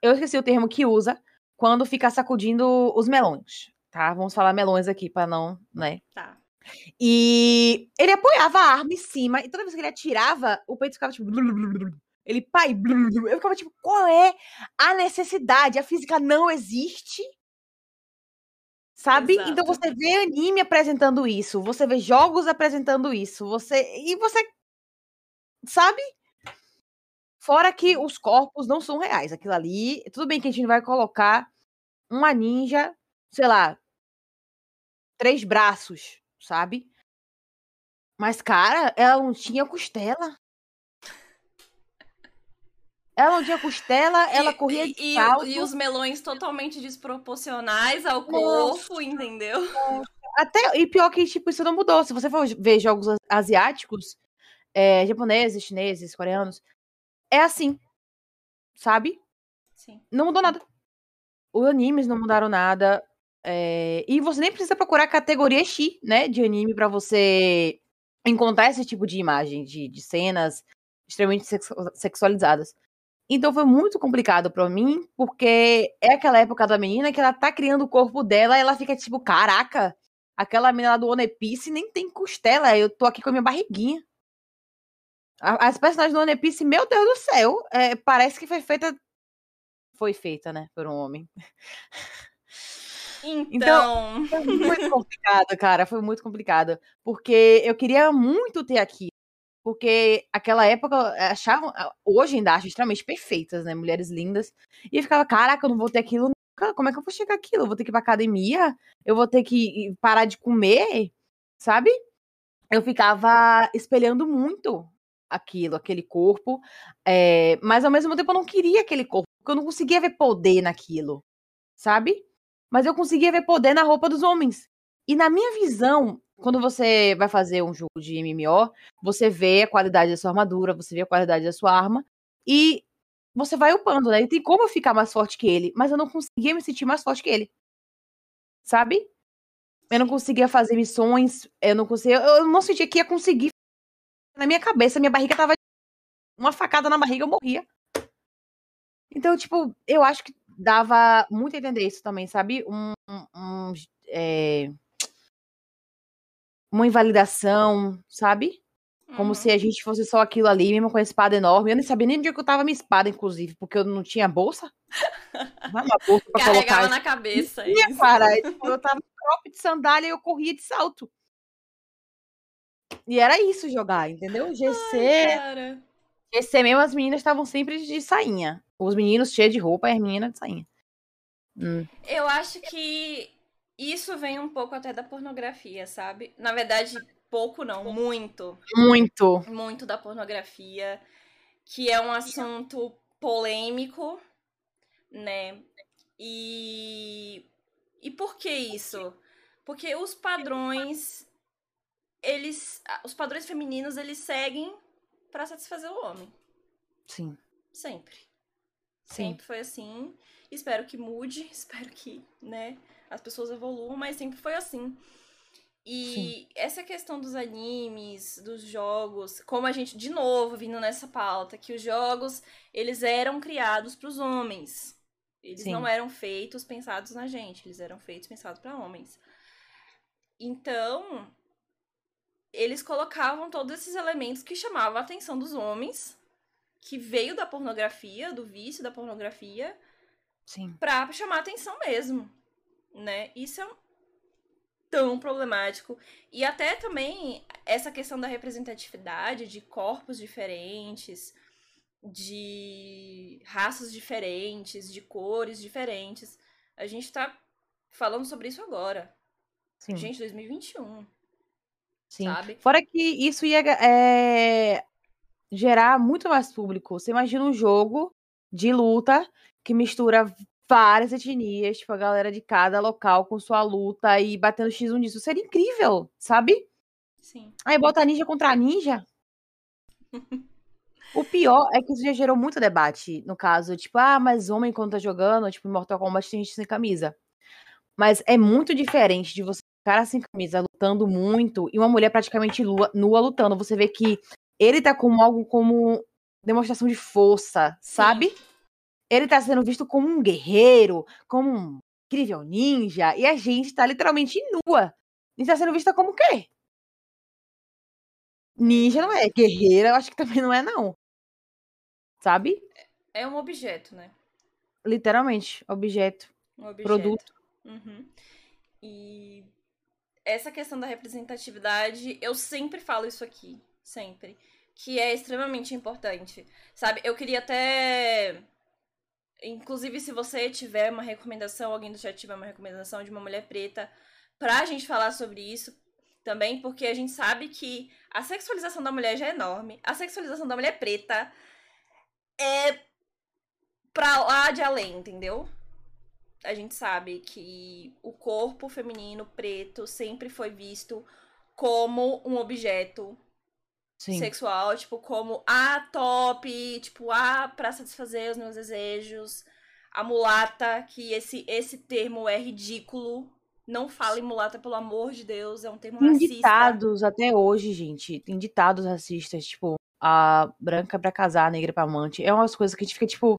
eu esqueci o termo que usa quando fica sacudindo os melões, tá? Vamos falar melões aqui pra não, né?
Tá.
E ele apoiava a arma em cima e toda vez que ele atirava, o peito ficava tipo. Ele, pai, eu ficava tipo, qual é a necessidade? A física não existe? Sabe? Então
Exato.
você vê anime apresentando isso, você vê jogos apresentando isso, você. E você. Sabe? Fora que os corpos não são reais. Aquilo ali. Tudo bem que a gente vai colocar uma ninja, sei lá, três braços, sabe? Mas, cara, ela não tinha costela. Ela não tinha costela, ela
E-
corria de
e, e-
salto.
e os melões totalmente desproporcionais ao
Nossa.
corpo, entendeu?
Até, e pior que, tipo, isso não mudou. Se você for ver jogos asiáticos, é, japoneses, chineses, coreanos, é assim. Sabe?
Sim.
Não mudou nada. Os animes não mudaram nada. é, e você nem precisa procurar categoria X, né? De anime pra você encontrar esse tipo de imagem, de, de cenas extremamente sexu- sexualizadas. Então foi muito complicado pra mim, porque é aquela época da menina que ela tá criando o corpo dela e ela fica tipo, caraca, aquela menina lá do One Piece nem tem costela, eu tô aqui com a minha barriguinha. As personagens do One Piece, meu Deus do céu, é, parece que foi feita. Foi feita, né? Por um homem. [LAUGHS]
Então...
então foi muito complicado, cara, foi muito complicado, porque eu queria muito ter aqui, porque aquela época achavam, hoje ainda acho extremamente perfeitas, né, mulheres lindas, e eu ficava, caraca, eu não vou ter aquilo nunca, como é que eu vou chegar aquilo? Eu vou ter que ir pra academia? Eu vou ter que parar de comer? Sabe? Eu ficava espelhando muito aquilo, aquele corpo, é, mas ao mesmo tempo eu não queria aquele corpo, porque eu não conseguia ver poder naquilo, sabe? Mas eu conseguia ver poder na roupa dos homens. E na minha visão, quando você vai fazer um jogo de MMO, você vê a qualidade da sua armadura, você vê a qualidade da sua arma, e você vai upando, né? E tem como eu ficar mais forte que ele, mas eu não conseguia me sentir mais forte que ele. Sabe? Eu não conseguia fazer missões, eu não conseguia. Eu não sentia que ia conseguir. Na minha cabeça, minha barriga tava. Uma facada na barriga, eu morria. Então, tipo, eu acho que dava muito a entender isso também, sabe? Um. um, um é... Uma invalidação, sabe? Como uhum. se a gente fosse só aquilo ali, mesmo com a espada enorme. Eu nem sabia nem onde eu tava minha espada, inclusive, porque eu não tinha bolsa. [LAUGHS]
Não uma bolsa pra Carregava colocar. na cabeça.
Tinha, isso. cara. Eu tava crop de sandália e eu corria de salto. E era isso jogar, entendeu? GC. Ai, GC mesmo, as meninas estavam sempre de sainha. Os meninos cheios de roupa e as meninas de sainha.
Hum. Eu acho que isso vem um pouco até da pornografia, sabe? Na verdade, pouco não, muito.
Muito.
Muito da pornografia, que é um assunto polêmico, né? E e por que isso? Porque os padrões eles os padrões femininos eles seguem para satisfazer o homem.
Sim.
Sempre. Sim. Sempre foi assim. Espero que mude, [LAUGHS] espero que, né, as pessoas evoluam, mas sempre foi assim. E Sim. essa questão dos animes, dos jogos, como a gente, de novo, vindo nessa pauta, que os jogos, eles eram criados para os homens. Eles Sim. não eram feitos pensados na gente, eles eram feitos pensados para homens. Então, eles colocavam todos esses elementos que chamavam a atenção dos homens, que veio da pornografia, do vício da pornografia,
Sim.
pra chamar a atenção mesmo, né? Isso é tão problemático. E até também essa questão da representatividade de corpos diferentes, de raças diferentes, de cores diferentes. A gente tá falando sobre isso agora. Sim. Gente, 2021.
Sim. Sabe? Fora que isso ia é, gerar muito mais público. Você imagina um jogo de luta que mistura várias etnias, tipo, a galera de cada local com sua luta e batendo X1 disso. Seria incrível, sabe?
Sim.
Aí bota ninja contra ninja. [LAUGHS] o pior é que isso já gerou muito debate, no caso, tipo, ah, mas homem quando tá jogando, tipo, Mortal Kombat tem gente sem camisa. Mas é muito diferente de você cara sem camisa lutando muito e uma mulher praticamente nua, nua lutando. Você vê que ele tá com algo como demonstração de força, sabe? Ele tá sendo visto como um guerreiro, como um incrível ninja, e a gente tá literalmente nua. A gente tá sendo vista como o quê? Ninja não é, guerreira eu acho que também não é, não. Sabe?
É um objeto, né?
Literalmente, objeto. Um objeto. Produto.
Uhum. E essa questão da representatividade, eu sempre falo isso aqui, sempre. Que é extremamente importante. Sabe? Eu queria até Inclusive, se você tiver uma recomendação, alguém do chat tiver uma recomendação de uma mulher preta, pra gente falar sobre isso também, porque a gente sabe que a sexualização da mulher já é enorme. A sexualização da mulher preta é pra lá de além, entendeu? A gente sabe que o corpo feminino preto sempre foi visto como um objeto Sim. sexual, tipo, como a top, tipo, a pra satisfazer os meus desejos, a mulata, que esse, esse termo é ridículo. Não fale mulata, pelo amor de Deus, é um termo
tem
racista.
ditados até hoje, gente. Tem ditados racistas, tipo, a branca pra casar, a negra pra amante. É umas coisas que a gente fica, tipo.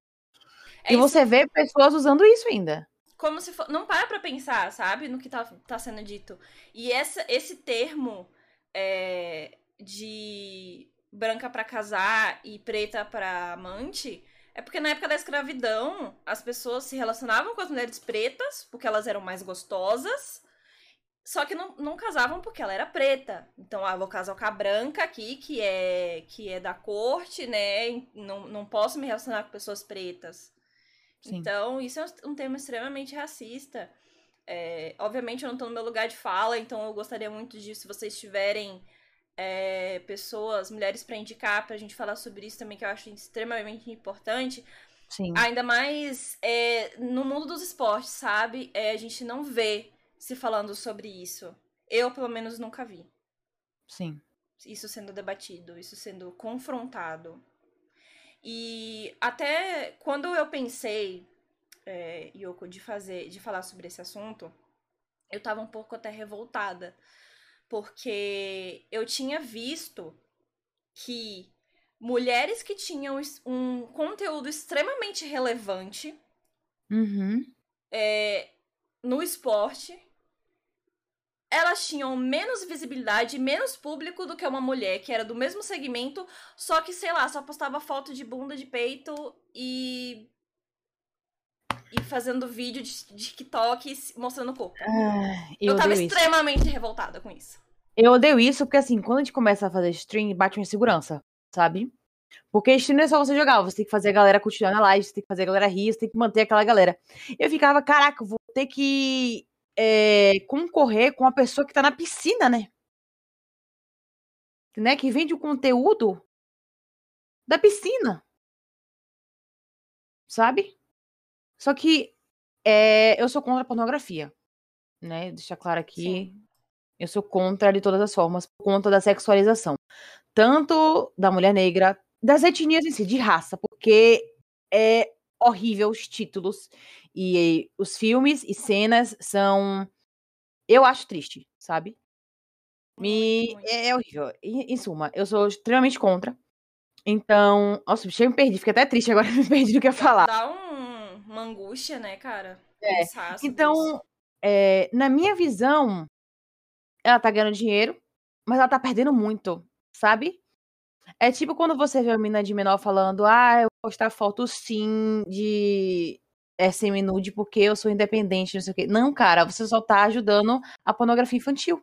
É e isso. você vê pessoas usando isso ainda.
Como se for. Não para pra pensar, sabe? No que tá, tá sendo dito. E essa, esse termo. É, de branca para casar e preta para amante É porque na época da escravidão, as pessoas se relacionavam com as mulheres pretas porque elas eram mais gostosas, só que não, não casavam porque ela era preta. Então, ah, vou casar com a branca aqui, que é que é da corte, né? Não, não posso me relacionar com pessoas pretas. Sim. Então, isso é um tema extremamente racista. É, obviamente, eu não estou no meu lugar de fala, então eu gostaria muito de, se vocês tiverem é, pessoas, mulheres para indicar, para a gente falar sobre isso também, que eu acho extremamente importante.
Sim.
Ainda mais é, no mundo dos esportes, sabe? É, a gente não vê se falando sobre isso. Eu, pelo menos, nunca vi.
Sim.
Isso sendo debatido, isso sendo confrontado. E até quando eu pensei, é, Yoko, de fazer, de falar sobre esse assunto, eu tava um pouco até revoltada porque eu tinha visto que mulheres que tinham um conteúdo extremamente relevante
uhum.
é, no esporte, elas tinham menos visibilidade, menos público do que uma mulher que era do mesmo segmento, só que, sei lá, só postava foto de bunda, de peito e. E fazendo vídeo de, de TikTok mostrando o corpo.
Ah,
eu, eu tava extremamente isso. revoltada com isso.
Eu odeio isso porque, assim, quando a gente começa a fazer stream, bate uma insegurança, sabe? Porque stream não é só você jogar, você tem que fazer a galera continuar na live, você tem que fazer a galera rir, você tem que manter aquela galera. Eu ficava, caraca, eu vou ter que é, concorrer com a pessoa que tá na piscina, né? Né? Que vende o conteúdo da piscina. Sabe? Só que é, eu sou contra a pornografia. Né? Deixa claro aqui. Sim. Eu sou contra de todas as formas, por conta da sexualização. Tanto da mulher negra, das etnias em si, de raça, porque é horrível os títulos e os filmes e cenas são. Eu acho triste, sabe? Me... É, é horrível. Em, em, suma, eu sou extremamente contra. Então. Nossa, eu me perdi, fiquei até triste agora, [LAUGHS] me perdi do que ia falar.
Dá um, uma angústia, né, cara?
É. Então, é, na minha visão, ela tá ganhando dinheiro, mas ela tá perdendo muito, sabe? É tipo quando você vê uma menina de menor falando, ah, eu vou postar foto sim de é, semi-nude porque eu sou independente, não sei o quê. Não, cara, você só tá ajudando a pornografia infantil.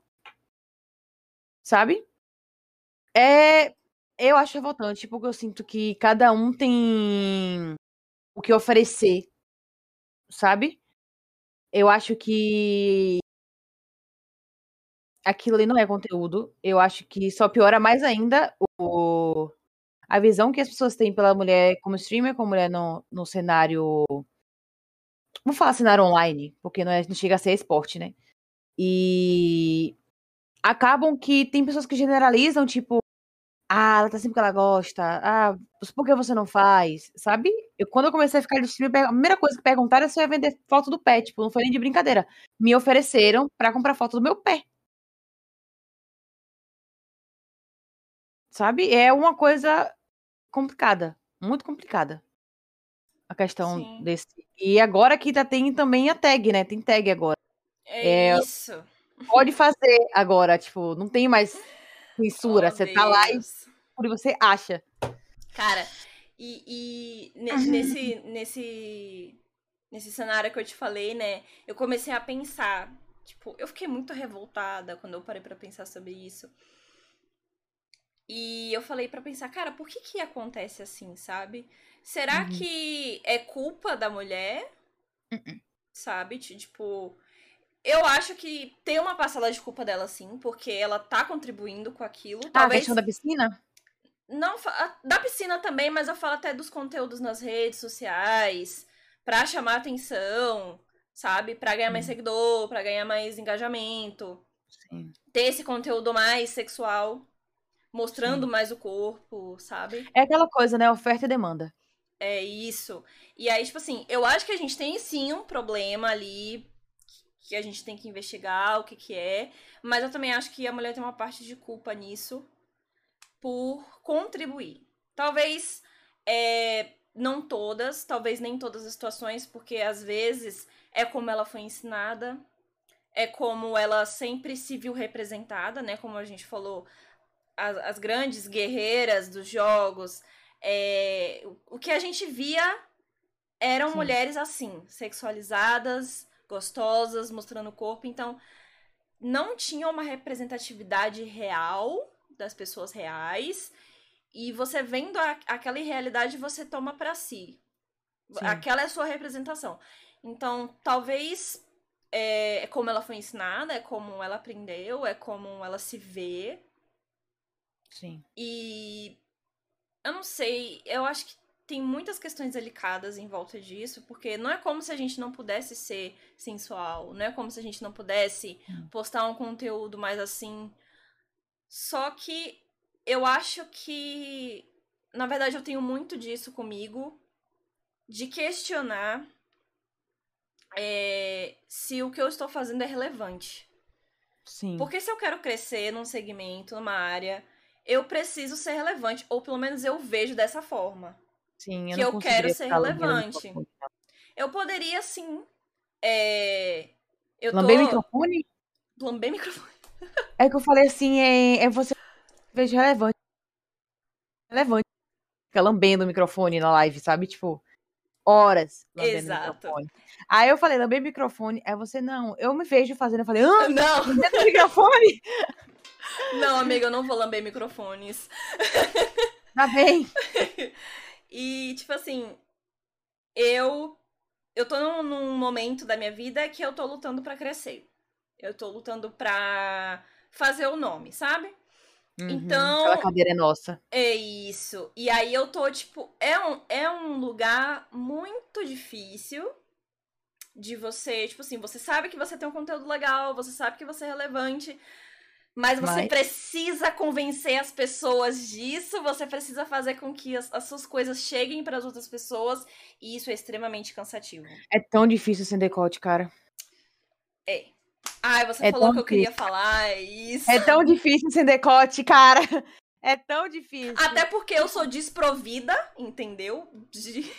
Sabe? É. Eu acho revoltante, porque eu sinto que cada um tem o que oferecer, sabe? Eu acho que aquilo ali não é conteúdo. Eu acho que só piora mais ainda o, a visão que as pessoas têm pela mulher como streamer, como mulher no, no cenário. Vamos falar cenário online, porque não, é, não chega a ser esporte, né? E acabam que tem pessoas que generalizam, tipo, ah, ela tá sempre que ela gosta, ah, por que você não faz, sabe? Eu, quando eu comecei a ficar no stream, a primeira coisa que perguntaram é se eu ia vender foto do pé, tipo, não foi nem de brincadeira. Me ofereceram para comprar foto do meu pé. Sabe? É uma coisa complicada, muito complicada. A questão Sim. desse. E agora que tá, tem também a tag, né? Tem tag agora.
É, é isso.
Pode fazer agora, tipo, não tem mais censura. Oh, você Deus. tá lá e por você acha.
Cara, e, e nesse, nesse, nesse cenário que eu te falei, né? Eu comecei a pensar. Tipo, eu fiquei muito revoltada quando eu parei para pensar sobre isso. E eu falei para pensar, cara, por que que acontece assim, sabe? Será uhum. que é culpa da mulher?
Uhum.
Sabe? Tipo, eu acho que tem uma parcela de culpa dela sim, porque ela tá contribuindo com aquilo.
Ah, Talvez... a questão da piscina?
Não, da piscina também, mas eu falo até dos conteúdos nas redes sociais, pra chamar atenção, sabe? Pra ganhar mais seguidor, pra ganhar mais engajamento.
Sim.
Ter esse conteúdo mais sexual mostrando Sim. mais o corpo, sabe?
É aquela coisa, né? Oferta e demanda.
É isso. E aí, tipo assim, eu acho que a gente tem sim um problema ali que a gente tem que investigar o que que é, mas eu também acho que a mulher tem uma parte de culpa nisso por contribuir. Talvez é, não todas, talvez nem todas as situações, porque às vezes é como ela foi ensinada, é como ela sempre se viu representada, né? Como a gente falou, as, as grandes guerreiras dos jogos, É, o que a gente via eram Sim. mulheres assim, sexualizadas, gostosas, mostrando o corpo. Então, não tinha uma representatividade real das pessoas reais. E você vendo a, aquela realidade, você toma para si. Sim. Aquela é a sua representação. Então, talvez é, é como ela foi ensinada, é como ela aprendeu, é como ela se vê.
Sim.
E eu não sei, eu acho que tem muitas questões delicadas em volta disso, porque não é como se a gente não pudesse ser sensual, não é como se a gente não pudesse hum. postar um conteúdo mais assim. Só que eu acho que, na verdade, eu tenho muito disso comigo, de questionar é, se o que eu estou fazendo é relevante.
Sim.
Porque se eu quero crescer num segmento, numa área, eu preciso ser relevante, ou pelo menos eu vejo dessa forma.
Sim,
eu que eu quero ser relevante. Eu poderia sim. É... Eu
Lamber tô... microfone?
Lamber microfone. [LAUGHS]
É que eu falei assim, é, é você vejo relevante. Relevante. Fica lambendo o microfone na live, sabe? Tipo, horas lambendo Exato. o microfone. Aí eu falei, lamber microfone. Aí você, não, eu me vejo fazendo. Eu falei, ah, [LAUGHS]
não.
Lambendo microfone?
Não, amiga, eu não vou lamber microfones.
Tá bem. [LAUGHS]
e, tipo assim, eu. Eu tô num, num momento da minha vida que eu tô lutando para crescer. Eu tô lutando pra fazer o nome, sabe?
Uhum, então. Aquela cadeira é nossa.
É isso. E aí eu tô, tipo, é um, é um lugar muito difícil de você, tipo assim, você sabe que você tem um conteúdo legal, você sabe que você é relevante, mas você mas... precisa convencer as pessoas disso, você precisa fazer com que as, as suas coisas cheguem para as outras pessoas, e isso é extremamente cansativo.
É tão difícil sem decote, cara.
É. Ai, você é falou que eu queria falar, é isso.
É tão difícil sem decote, cara. [LAUGHS] É tão difícil.
Até porque eu sou desprovida, entendeu? De...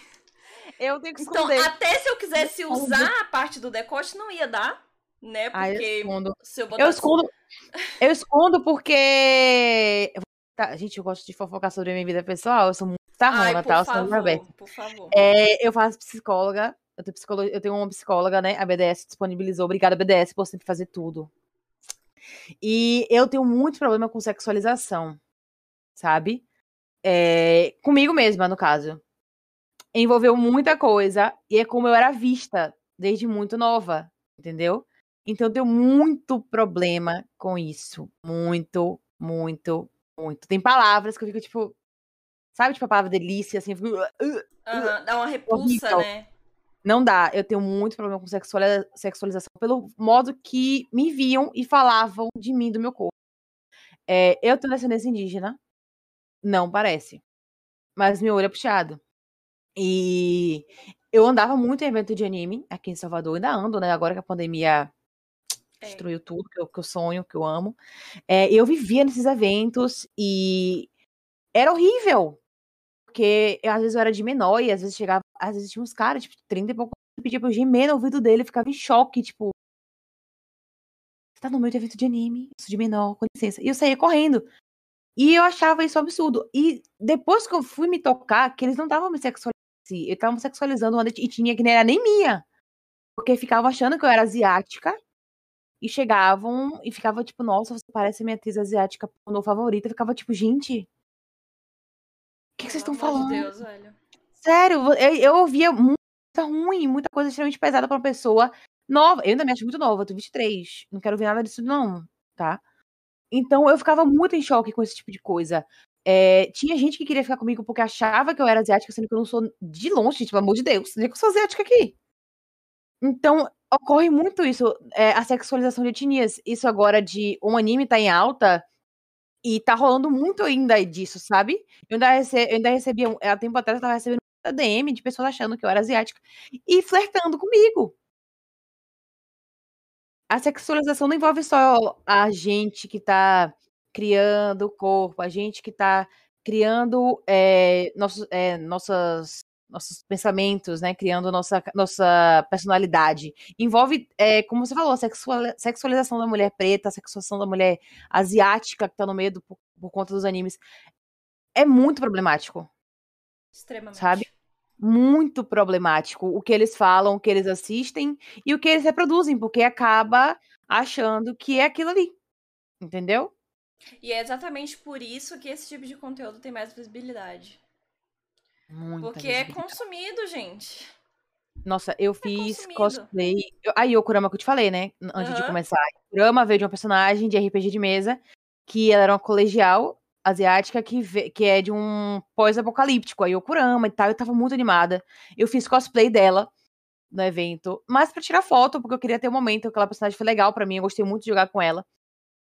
Eu tenho que
então,
esconder.
Então, até se eu quisesse usar a parte do decote, não ia dar, né?
Porque ah, eu escondo.
se eu
botar... Eu escondo, [LAUGHS] eu escondo porque... Tá, gente, eu gosto de fofocar sobre a minha vida pessoal, eu sou muito tarrona, tá? Eu
sou favor, por favor.
É, eu faço psicóloga, eu tenho, eu tenho uma psicóloga, né? A BDS disponibilizou. Obrigada, BDS, por sempre fazer tudo. E eu tenho muito problema com sexualização, sabe? É, comigo mesma, no caso. Envolveu muita coisa e é como eu era vista desde muito nova, entendeu? Então eu tenho muito problema com isso. Muito, muito, muito. Tem palavras que eu fico tipo. Sabe, tipo a palavra delícia, assim, eu fico.
Uhum, dá uma repulsa, né?
Não dá. Eu tenho muito problema com sexualização pelo modo que me viam e falavam de mim, do meu corpo. É, eu tenho descendência indígena. Não parece. Mas meu olho é puxado. E eu andava muito em evento de anime aqui em Salvador. Ainda ando, né? Agora que a pandemia é. destruiu tudo, que eu, que eu sonho, que eu amo. É, eu vivia nesses eventos e era horrível. Porque às vezes eu era de menor e às vezes chegava às vezes tinha uns caras, tipo, 30 e pouco, pedia pra eu gemer no ouvido dele, ficava em choque, tipo. Você tá no meio de evento de anime, isso de menor, com licença. E eu saía correndo. E eu achava isso absurdo. E depois que eu fui me tocar, que eles não estavam me sexualizando, eles estavam sexualizando uma etnia que nem era nem minha. Porque ficavam achando que eu era asiática. E chegavam e ficava tipo, nossa, você parece minha atriz asiática pornô favorita. Eu ficava tipo, gente. O que, que vocês estão falando?
Meu Deus, velho.
Sério, eu, eu ouvia muita ruim, muita coisa extremamente pesada pra uma pessoa nova. Eu ainda me acho muito nova, eu tô 23. Não quero ver nada disso, não, tá? Então eu ficava muito em choque com esse tipo de coisa. É, tinha gente que queria ficar comigo porque achava que eu era asiática, sendo que eu não sou de longe, gente, pelo amor de Deus. Nem que eu sou asiática aqui. Então, ocorre muito isso, é, a sexualização de etnias. Isso agora de um anime tá em alta, e tá rolando muito ainda disso, sabe? Eu ainda, rece eu ainda recebia, há tempo atrás eu tava recebendo DM de pessoas achando que eu era asiática e flertando comigo. A sexualização não envolve só a gente que tá criando o corpo, a gente que tá criando é, nossos, é, nossas, nossos pensamentos, né? Criando nossa, nossa personalidade. Envolve, é, como você falou, a sexualização da mulher preta, a sexualização da mulher asiática que tá no meio do, por, por conta dos animes. É muito problemático
Extremamente.
Sabe? Muito problemático o que eles falam, o que eles assistem e o que eles reproduzem, porque acaba achando que é aquilo ali. Entendeu?
E é exatamente por isso que esse tipo de conteúdo tem mais visibilidade.
Muita
Porque é consumido, gente.
Nossa, eu fiz
consumido.
cosplay. Eu, aí, o Kurama que eu te falei, né? Antes de
Aham.
começar. Kurama veio de uma personagem de RPG de mesa que ela era uma colegial asiática que, ve- que é de um pós-apocalíptico. Aí o Kurama e tal, eu tava muito animada. Eu fiz cosplay dela no evento, mas pra tirar foto, porque eu queria ter um momento. Aquela personagem foi legal pra mim, eu gostei muito de jogar com ela.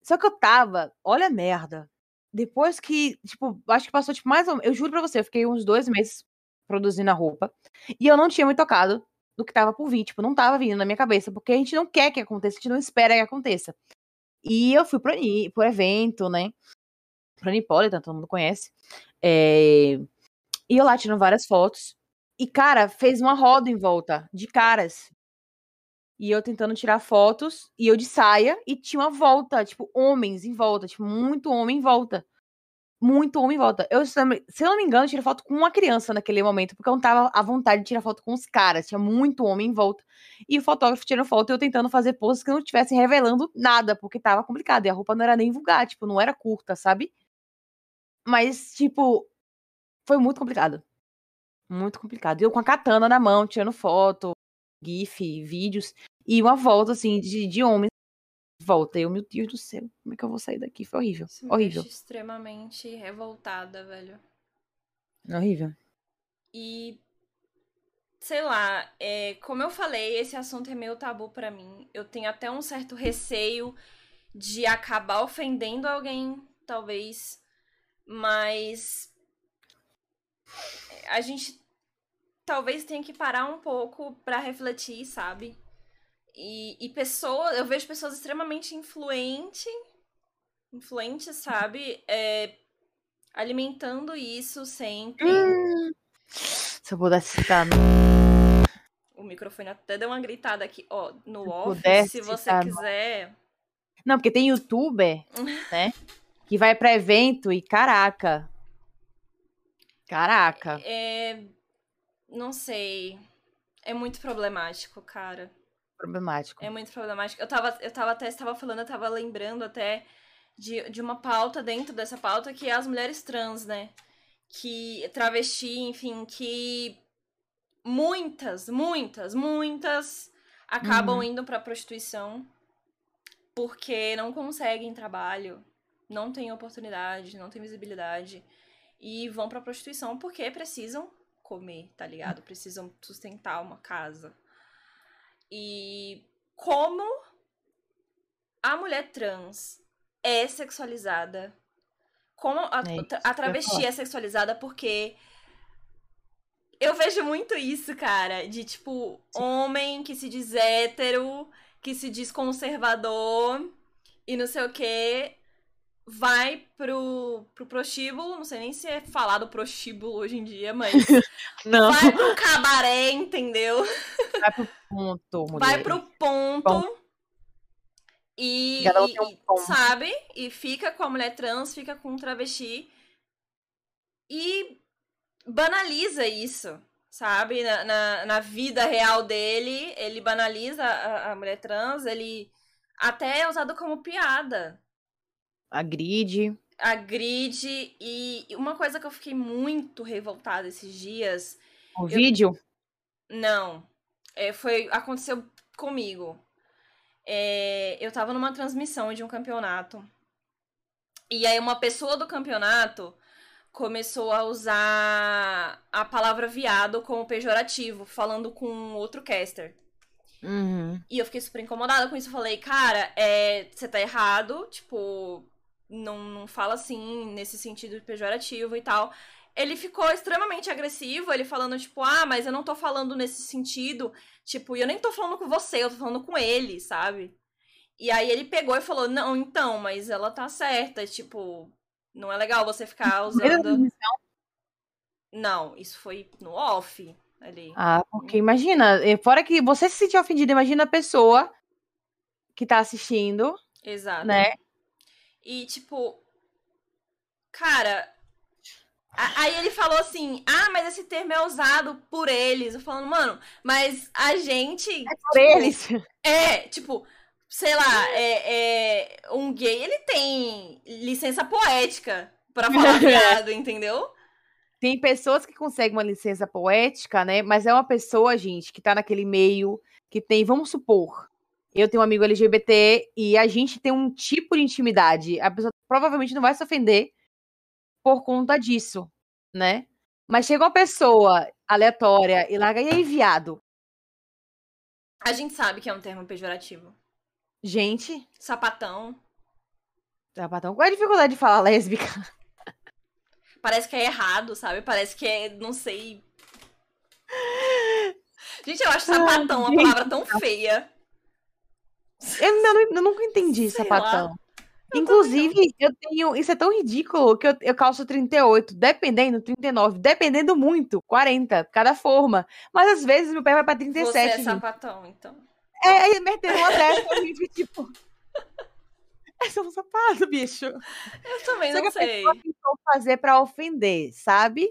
Só que eu tava, olha a merda. Depois que, tipo, acho que passou, tipo, mais ou Eu juro pra você, eu fiquei uns dois meses produzindo a roupa. E eu não tinha me tocado do que tava por vir. Tipo, não tava vindo na minha cabeça. Porque a gente não quer que aconteça, a gente não espera que aconteça. E eu fui pro, pro evento, né? Pro Anipolitan, todo mundo conhece. É, E eu lá tirando várias fotos. E, cara, fez uma roda em volta de caras. E eu tentando tirar fotos, e eu de saia, e tinha uma volta, tipo, homens em volta, tipo, muito homem em volta. Muito homem em volta. Eu, se eu não me engano, tirei foto com uma criança naquele momento, porque eu não tava à vontade de tirar foto com os caras, tinha muito homem em volta. E o fotógrafo tirando foto eu tentando fazer poses que não estivessem revelando nada, porque tava complicado. E a roupa não era nem vulgar, tipo, não era curta, sabe? Mas, tipo, foi muito complicado. Muito complicado. E eu com a katana na mão, tirando foto, gif, vídeos, e uma volta, assim, de, de homens. Volta. Eu, meu Deus do céu, como é que eu vou sair daqui? Foi horrível.
Isso
Horrível.
extremamente revoltada, velho.
Horrível.
E sei lá, é, como eu falei, esse assunto é meio tabu pra mim. Eu tenho até um certo receio de acabar ofendendo alguém, talvez, mas a gente talvez tenha que parar um pouco pra refletir, sabe? E, e pessoas, eu vejo pessoas extremamente influentes, influentes, sabe? É, alimentando isso sempre.
Se eu pudesse citar
O microfone até deu uma gritada aqui, ó, no
Se
off, se você
citar
quiser.
Não, porque tem youtuber, [LAUGHS] né? Que vai pra evento e caraca. Caraca.
É, não sei. É muito problemático, cara.
Problemático.
É muito problemático. Eu tava, eu tava até estava falando, eu tava lembrando até de, de uma pauta dentro dessa pauta que é as mulheres trans, né? Que travesti, enfim, que muitas, muitas, muitas acabam
Uhum.
indo pra prostituição porque não conseguem trabalho, não têm oportunidade, não têm visibilidade e vão pra prostituição porque precisam comer, tá ligado? Precisam sustentar uma casa. E como a mulher trans é sexualizada, como a,
É
a travesti é sexualizada, porque eu vejo muito isso, cara, de tipo,
Sim.
homem que se diz hétero, que se diz conservador e não sei o que, vai pro, pro prostíbulo, não sei nem se é falado prostíbulo hoje em dia, mas [LAUGHS]
Não.
vai pro cabaré, entendeu?
Vai pro ponto, mulher.
vai pro ponto e,
um
e-
um
e,
ponto.
sabe? E fica com a mulher trans, fica com o travesti e banaliza isso, sabe? Na, na, na vida real dele, ele banaliza a, a mulher trans, ele até é usado como piada.
A grid.
Agride e e uma coisa que eu fiquei muito revoltada esses dias
O vídeo.
Não. É, foi, aconteceu comigo. É, eu tava numa transmissão de um campeonato. E aí uma pessoa do campeonato começou a usar a palavra viado como pejorativo, falando com outro caster.
Uhum.
E eu fiquei super incomodada com isso. Eu falei, cara, é, você tá errado, tipo, não, não fala assim, nesse sentido pejorativo e tal. Ele ficou extremamente agressivo, ele falando, tipo, ah, mas eu não tô falando nesse sentido, tipo, e eu nem tô falando com você, eu tô falando com ele, sabe? E aí ele pegou e falou, não, então, mas ela tá certa, tipo, não é legal você ficar usando.
transmissão.
Não, isso foi no off ali.
Ah, porque imagina, eh, fora que você se sentir ofendido, imagina a pessoa que tá assistindo,
Exato.
né?
E, tipo, cara, Aí ele falou assim: ah, mas esse termo é usado por eles. Eu falando, mano, mas a gente.
É por eles.
É, tipo, sei lá, é, é, um gay ele tem licença poética pra [LAUGHS] falar viado, entendeu?
Tem pessoas que conseguem uma licença poética, né? Mas é uma pessoa, gente, que tá naquele meio que tem, vamos supor, eu tenho um amigo LGBT e a gente tem um tipo de intimidade. A pessoa provavelmente não vai se ofender por conta disso, né? Mas chega uma pessoa aleatória e larga, e aí, viado?
A gente sabe que é um termo pejorativo.
Gente.
Sapatão.
Sapatão. Qual é a dificuldade de falar [LAUGHS] lésbica?
Parece que é errado, sabe? Parece que é, não sei. Gente, eu acho sapatão uma palavra tão feia.
Eu, eu, eu nunca entendi sei sapatão. Lá. Inclusive, eu tenho. Isso é tão ridículo que eu, eu calço 38, dependendo, 39, dependendo muito, 40, cada forma. Mas às vezes meu pé vai pra 37. Você é
gente. sapatão, então.
É, aí metendo uma dessa, a gente, tipo. [LAUGHS] É só um sapato, bicho.
Eu também Só não sei.
A tentou fazer pra ofender, sabe?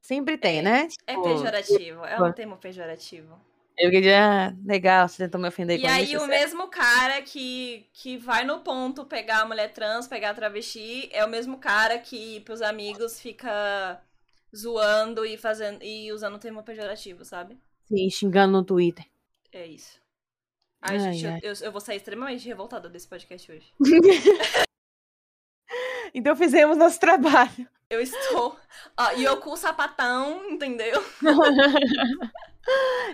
Sempre tem,
é,
né?
É tipo, pejorativo, é um termo pejorativo.
Eu queria, ah, legal, você tentou me ofender
e
com
isso.
E
aí o mesmo cara que, que vai no ponto pegar a mulher trans, pegar a travesti, é o mesmo cara que pros amigos fica zoando e fazendo e usando o termo pejorativo, sabe?
Sim, xingando no Twitter.
É isso. Ai, ai gente, ai. Eu, eu, vou sair extremamente revoltada desse podcast hoje. [LAUGHS]
então fizemos nosso trabalho.
Eu estou. Ó, Yoku sapatão, entendeu? [LAUGHS]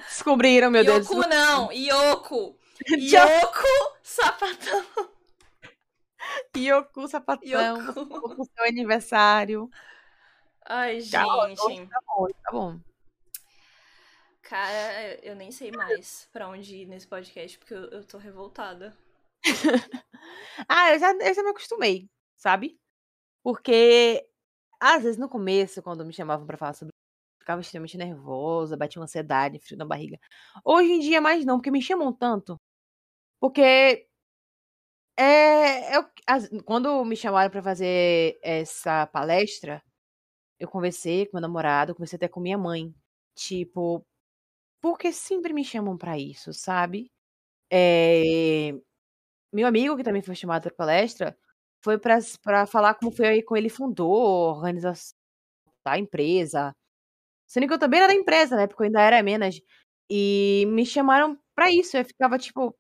Descobriram, meu
Yoku
Deus.
Yoku não, Yoko. [LAUGHS] Yoko sapatão.
Yoku sapatão. Yoku. seu aniversário.
Ai, gente. Tá
bom, tá bom. Tá bom.
Cara, eu nem sei mais pra onde ir nesse podcast, porque eu, eu tô revoltada. [LAUGHS]
ah, eu já, eu já me acostumei, sabe? Porque, às vezes, no começo, quando me chamavam pra falar sobre ficava extremamente nervosa, batia uma ansiedade, frio na barriga. Hoje em dia, mais não, porque me chamam tanto. Porque é, é as, quando me chamaram para fazer essa palestra, eu conversei com meu namorado, conversei até com minha mãe. Tipo, porque sempre me chamam para isso, sabe? É, meu amigo, que também foi chamado para palestra, foi para falar como foi com ele fundou a organização da empresa, Sendo que eu também era da empresa, né? Porque eu ainda era menos. E me chamaram pra isso. Eu ficava tipo.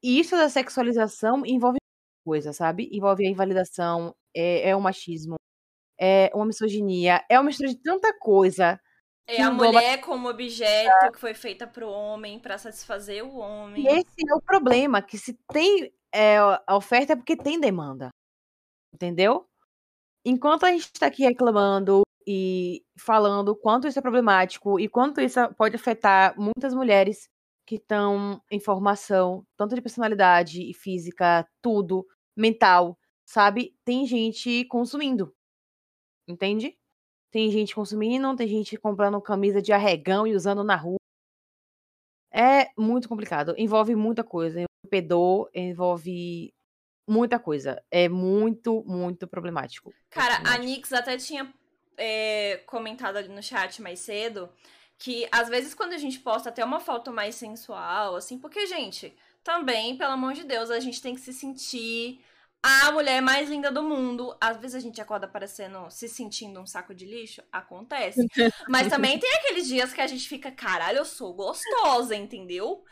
E isso da sexualização envolve coisa, sabe? Envolve a invalidação, é, é o machismo, é uma misoginia, é uma mistura de tanta coisa.
É a mulher como objeto que foi feita pro homem, para satisfazer o homem.
E esse é o problema, que se tem é, a oferta é porque tem demanda. Entendeu? Enquanto a gente está aqui reclamando e falando quanto isso é problemático e quanto isso pode afetar muitas mulheres que estão em formação, tanto de personalidade e física, tudo, mental, sabe? Tem gente consumindo. Entende? Tem gente consumindo, tem gente comprando camisa de arregão e usando na rua. É muito complicado. Envolve muita coisa. Pedô, envolve muita coisa. É muito, muito problemático.
Cara, problemático. a Nix até tinha é, comentado ali no chat mais cedo que às vezes quando a gente posta até uma foto mais sensual, assim, porque, gente, também, pelo amor de Deus, a gente tem que se sentir a mulher mais linda do mundo. Às vezes a gente acorda parecendo, se sentindo um saco de lixo, acontece. [LAUGHS] Mas também tem aqueles dias que a gente fica, caralho, eu sou gostosa, entendeu?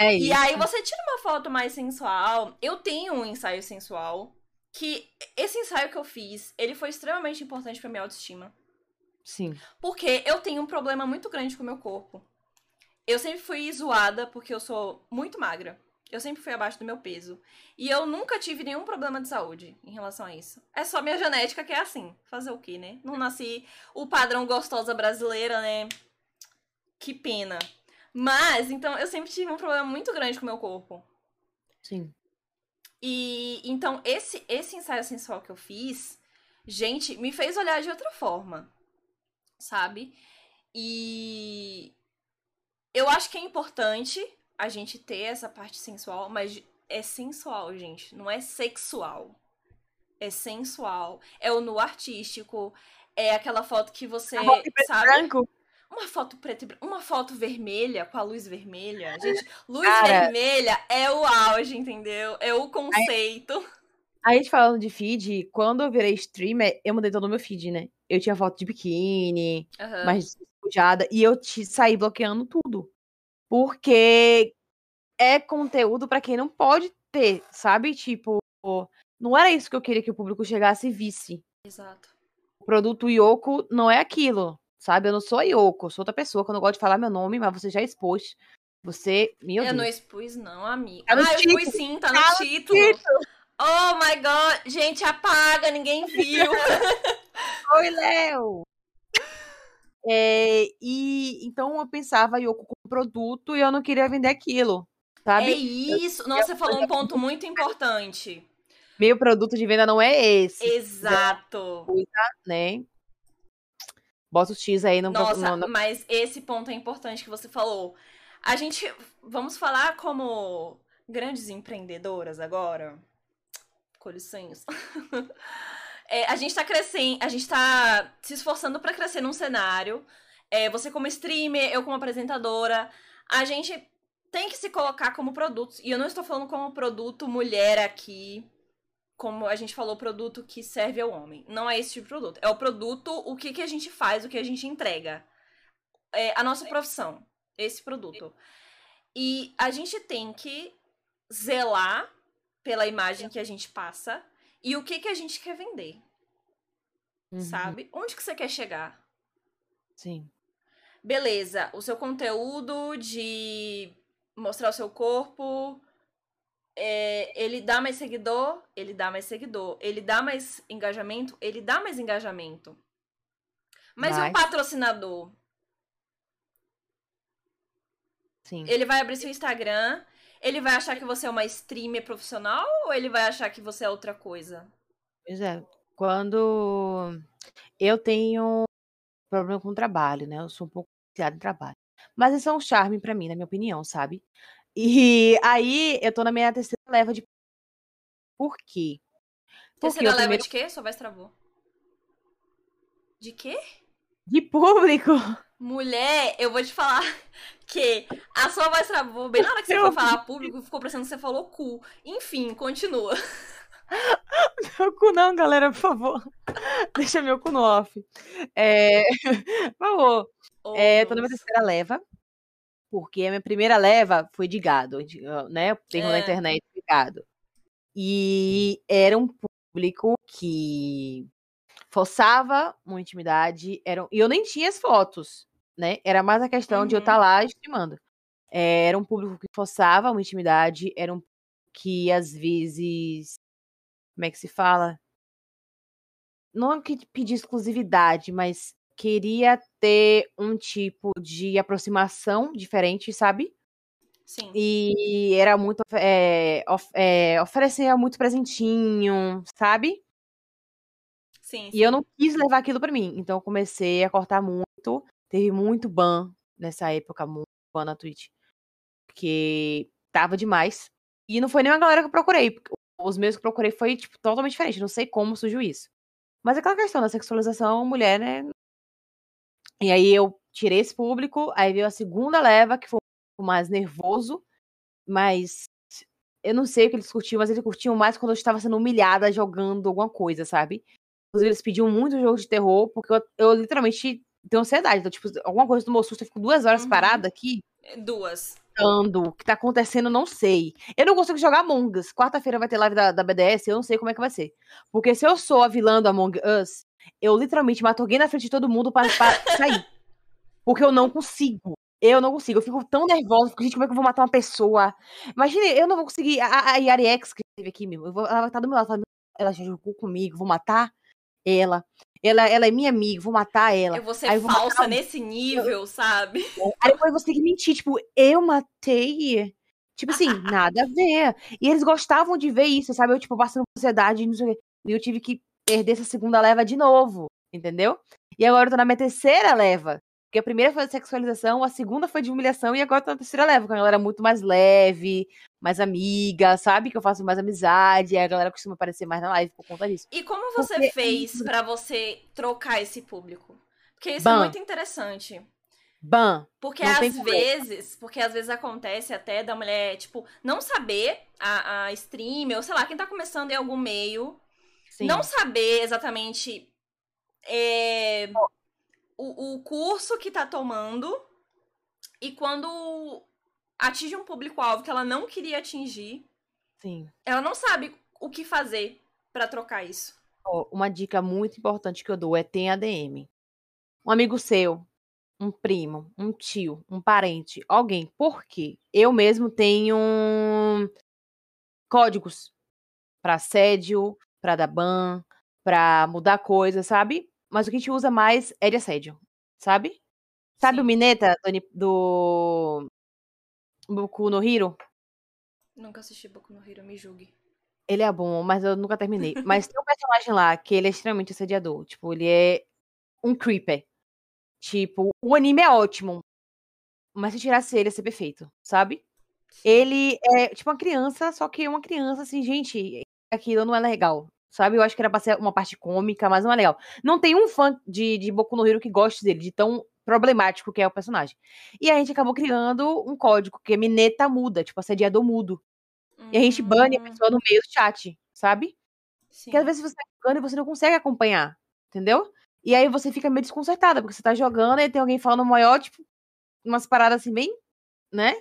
É isso.
E aí você tira uma foto mais sensual. Eu tenho um ensaio sensual que esse ensaio que eu fiz, ele foi extremamente importante para minha autoestima.
Sim.
Porque eu tenho um problema muito grande com o meu corpo. Eu sempre fui zoada porque eu sou muito magra. Eu sempre fui abaixo do meu peso. E eu nunca tive nenhum problema de saúde em relação a isso. É só minha genética que é assim. Fazer o quê, né? Não nasci o padrão gostosa brasileira, né? Que pena. Mas, então, eu sempre tive um problema muito grande com o meu corpo.
Sim.
E então esse esse ensaio sensual que eu fiz, gente, me fez olhar de outra forma, sabe? E eu acho que é importante a gente ter essa parte sensual, mas é sensual, gente, não é sexual. é sensual, é o nu artístico, é aquela foto que você, sabe?
Branco.
Uma foto preta e branca, uma foto vermelha, com a luz vermelha. Gente, luz
Cara.
vermelha é o auge, entendeu? É o conceito.
A gente falando de feed, quando eu virei streamer, eu mudei todo o meu feed, né? Eu tinha foto de biquíni,
Aham.
mais despojada, e eu te saí bloqueando tudo. Porque é conteúdo pra quem não pode ter, sabe? Tipo, não era isso que eu queria que o público chegasse e visse.
Exato.
O produto Yoko não é aquilo, sabe? Eu não sou a Yoko, eu sou outra pessoa que eu não gosto de falar meu nome, mas você já expôs. Você, meu
eu
Deus.
não expus, não, amiga.
Tá no
ah, eu
título.
expus sim, tá no
Tá no
título. Oh my god. Gente, apaga, ninguém viu. [LAUGHS]
Oi, Léo! É, e então eu pensava Yoko como produto e eu não queria vender aquilo,
é
sabe?
isso. Nossa, você falou um ponto muito importante.
Meu produto de venda não é esse,
Exato.
né? Bota o X aí no,
Nossa,
no,
mas esse ponto é importante que você falou. A gente. Vamos falar como grandes empreendedoras agora? Com licença. [LAUGHS] É, a gente tá crescendo, a gente tá se esforçando pra crescer num cenário. É, você como streamer, eu como apresentadora. A gente tem que se colocar como produtos. E eu não estou falando como produto mulher aqui. Como a gente falou, produto que serve ao homem. Não é esse tipo de produto. É o produto, o que, que a gente faz, o que a gente entrega. É a nossa profissão. Esse produto. E a gente tem que zelar pela imagem que a gente passa e o que, que a gente quer vender,
Uhum,
sabe? Onde que você quer chegar?
Sim.
Beleza, o seu conteúdo de mostrar o seu corpo, é, ele dá mais seguidor, ele dá mais seguidor. Ele dá mais engajamento, ele dá mais engajamento. Mas e o patrocinador?
Sim.
Ele vai abrir seu Instagram, ele vai achar que você é uma streamer profissional ou ele vai achar que você é outra coisa?
Pois é. Quando eu tenho problema com o trabalho, né? Eu sou um pouco viciada em trabalho. Mas isso é um charme pra mim, na minha opinião, sabe? E aí eu tô na minha terceira leva de. Por quê? Porque
Terceira leva
primeiro
de quê? Sua voz travou. De quê?
de público.
Mulher, eu vou te falar [LAUGHS] que a sua voz travou bem na hora que você
Eu
foi falar público, ficou parecendo que você falou cu. Enfim, continua. [LAUGHS]
Meu cu não, galera, por favor. [LAUGHS] Deixa meu cu no off. É... Por favor.
Oh,
É, tô na minha terceira leva. Porque a minha primeira leva foi de gado, né? Na
É.
internet de gado. E era um público que forçava uma intimidade. Era... E eu nem tinha as fotos, né? Era mais a questão de eu
Uhum.
estar lá streamando. É, Era um público que forçava uma intimidade, era um público que às vezes. Como é que se fala? Não que pedir exclusividade, mas queria ter um tipo de aproximação diferente, sabe?
Sim.
E era muito. É, of- é, oferecia muito presentinho, sabe?
Sim,
E eu não quis levar aquilo pra mim. Então eu comecei a cortar muito. Teve muito ban nessa época, muito ban na Twitch. Porque tava demais. E não foi nem uma galera que eu procurei. Os meus que eu procurei foi, tipo, totalmente diferente. Não sei como surgiu isso. Mas aquela questão da sexualização, mulher, né? E aí eu tirei esse público. Aí veio a segunda leva, que foi um pouco mais nervoso. Mas eu não sei o que eles curtiam, mas eles curtiam mais quando eu estava sendo humilhada jogando alguma coisa, sabe? Inclusive, eles pediam muito jogo de terror, porque eu, eu literalmente tenho ansiedade. Então, tipo, alguma coisa do meu susto, eu fico duas horas
Uhum.
parada aqui,
Duas.
pensando o que tá acontecendo, eu não sei. Eu não consigo jogar Among Us. Quarta-feira vai ter live da, da BDS, eu não sei como é que vai ser. Porque se eu sou a vilã do Among Us, eu literalmente mato alguém na frente de todo mundo pra, pra [LAUGHS] sair. Porque eu não consigo. Eu não consigo. Eu fico tão nervosa. Fico, gente, como é que eu vou matar uma pessoa? Imagina, eu não vou conseguir. A, a- Yari X que esteve aqui, meu. eu vou- ela vai estar do meu lado. Ela, ela já jogou comigo, vou matar ela. Ela, ela é minha amiga, vou matar ela.
Eu vou ser
eu vou
falsa nesse nível, sabe?
Aí depois você tem que mentir, tipo, eu matei. Tipo assim, [LAUGHS] nada a ver. E eles gostavam de ver isso, sabe? Eu, tipo, passando por ansiedade, não sei o quê. E eu tive que perder essa segunda leva de novo, entendeu? E agora eu tô na minha terceira leva Porque a primeira foi de sexualização, a segunda foi de humilhação e agora tá na terceira leva, com a galera muito mais leve, mais amiga, sabe? Que eu faço mais amizade, e a galera costuma aparecer mais na live por conta disso.
E como você Porque... É fez para você trocar esse público? Porque isso é Ban. é muito interessante.
Ban.
Porque às vezes, porque às vezes acontece até da mulher, tipo, não saber a, a streamer, ou sei lá, quem tá começando em algum meio, Sim. não saber exatamente é, o, o curso que tá tomando e quando atinge um público-alvo que ela não queria atingir,
Sim.
ela não sabe o que fazer para trocar isso.
Oh, uma dica muito importante que eu dou é tem ADM. Um amigo seu, um primo, um tio, um parente, alguém. Por quê? Eu mesmo tenho códigos para assédio, para dar ban, para mudar coisa, sabe? mas o que a gente usa mais é de assédio, sabe? Sabe Sim. o Mineta do, do Boku no Hiro?
Nunca assisti Boku no Hiro, me julgue.
Ele é bom, mas eu nunca terminei. [LAUGHS] mas tem um personagem lá que ele é extremamente assediador. Tipo, ele é um creeper. Tipo, o anime é ótimo. Mas se tirasse ele, ia ser perfeito, sabe? Ele é tipo uma criança, só que uma criança assim, gente, aquilo não é legal, sabe? Eu acho que era pra ser uma parte cômica, mas não é legal. Não tem um fã de, de Boku no Hero que goste dele, de tão problemático que é o personagem. E a gente acabou criando um código que é Mineta muda, tipo, assediador mudo. Hum. E a gente bane a pessoa no meio do chat, sabe? Sim. Porque às vezes você tá jogando e você não consegue acompanhar, entendeu? E aí você fica meio desconcertada, porque você tá jogando e tem alguém falando maior, tipo, umas paradas assim bem, né?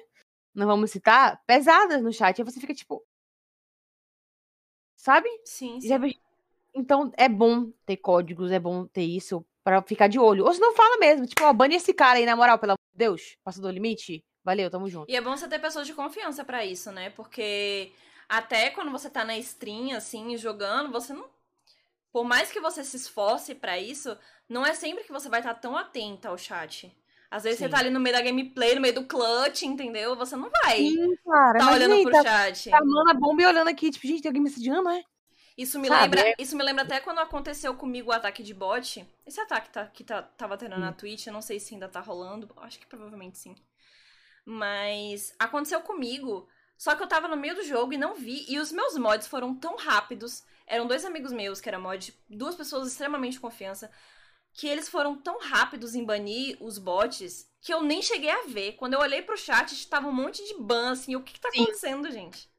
Não vamos citar, pesadas no chat. Aí você fica tipo, Sabe?
Sim, sim.
Então é bom ter códigos, é bom ter isso para ficar de olho. Ou se não fala mesmo, tipo, ó, bane esse cara aí, na moral, pelo amor de Deus, passou do limite. Valeu, tamo junto.
E é bom você ter pessoas de confiança para isso, né? Porque até quando você tá na stream, assim, jogando, você não. Por mais que você se esforce para isso, não é sempre que você vai estar tá tão atenta ao chat. Às vezes Sim. você tá ali no meio da gameplay, no meio do clutch, entendeu? Você não vai
Sim, cara,
tá olhando pro
tá,
chat.
Tá mano a bomba e olhando aqui, tipo, gente, tem alguém me assediando, é?
Isso me, lembra, é isso me lembra até quando aconteceu comigo o ataque de bot. Esse ataque tá, que tá, tava tendo hum. na Twitch, eu não sei se ainda tá rolando. Acho que provavelmente sim. Mas aconteceu comigo. Só que eu tava no meio do jogo e não vi. E os meus mods foram tão rápidos. Eram dois amigos meus, que era mod, duas pessoas extremamente de confiança que eles foram tão rápidos em banir os bots que eu nem cheguei a ver. Quando eu olhei pro chat, estava um monte de ban, assim, o que, que tá Sim. acontecendo, gente?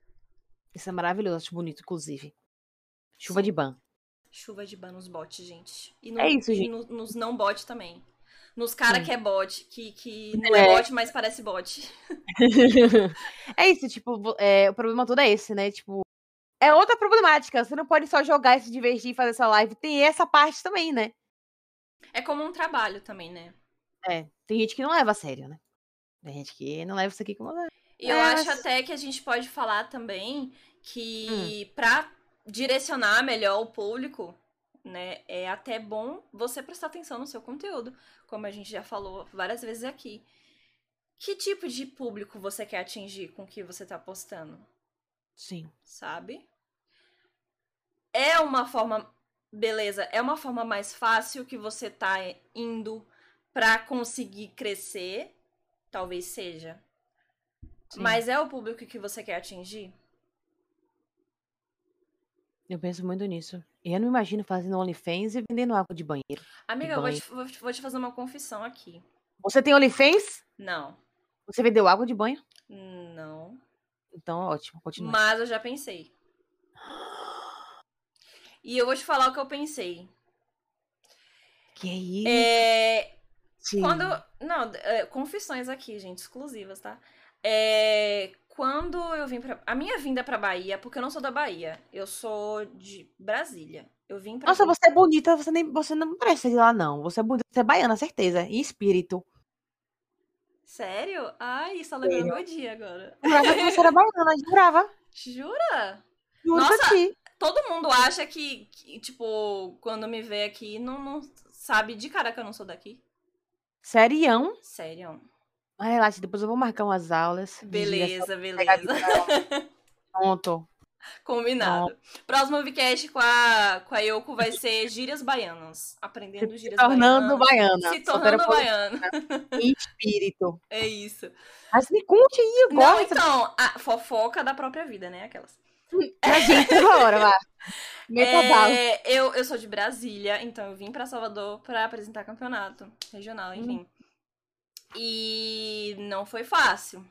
Isso é maravilhoso, acho bonito, inclusive. Chuva Sim. de ban.
Chuva de ban nos bots, gente. E no,
é isso,
gente.
E
no, nos não bot também. Nos cara que é bot, que, que não é. é bot, mas parece bot. [LAUGHS]
é isso, tipo, é, o problema todo é esse, né? Tipo, é outra problemática. Você não pode só jogar e se divertir e fazer essa live. Tem essa parte também, né?
É como um trabalho também, né?
É, tem gente que não leva a sério, né? Tem gente que não leva isso aqui como.
E eu é, acho mas... até que a gente pode falar também que hum. pra direcionar melhor o público, né, é até bom você prestar atenção no seu conteúdo, como a gente já falou várias vezes aqui. Que tipo de público você quer atingir com o que você tá postando?
Sim.
Sabe? É uma forma beleza, é uma forma mais fácil que você tá indo para conseguir crescer, talvez seja. Sim. Mas é o público que você quer atingir?
Eu penso muito nisso. E eu não imagino fazendo OnlyFans e vendendo água de banheiro.
Amiga, de banho. Eu vou te, vou te fazer uma confissão aqui.
Você tem OnlyFans?
Não.
Você vendeu água de banho?
Não.
Então, ótimo. Continua.
Mas eu já pensei. E eu vou te falar o que eu pensei.
Que é isso?
É. Quando. Não, é, confissões aqui, gente, exclusivas, tá? É, quando eu vim pra. A minha vinda pra Bahia, porque eu não sou da Bahia, eu sou de Brasília. Eu vim pra.
Nossa, você é bonita, você, nem, você não parece de lá, não. Você é bonita, você é baiana, certeza. Em espírito.
Sério? Ai, só lembrou meu dia agora.
Jurava que você era baiana, jurava. [LAUGHS]
Jura?
Juro Nossa,
todo mundo acha que, que, tipo, quando me vê aqui, não, não sabe de cara que eu não sou daqui.
Serião?
Serião.
Ai, relaxa, depois eu vou marcar umas aulas.
Beleza, beleza.
Pronto.
Combinado. Próximo Vcast com a, com a Yoko vai ser gírias baianas. Aprendendo gírias
Se tornando
baianas.
baiana.
Se tornando baiana.
Em espírito.
É isso.
Mas me conte aí, eu
Não,
gosto.
então, a fofoca da própria vida, né? Aquelas. [LAUGHS]
A gente agora, vai.
É, eu, eu sou de Brasília, então eu vim pra Salvador pra apresentar campeonato regional, enfim. E não foi fácil.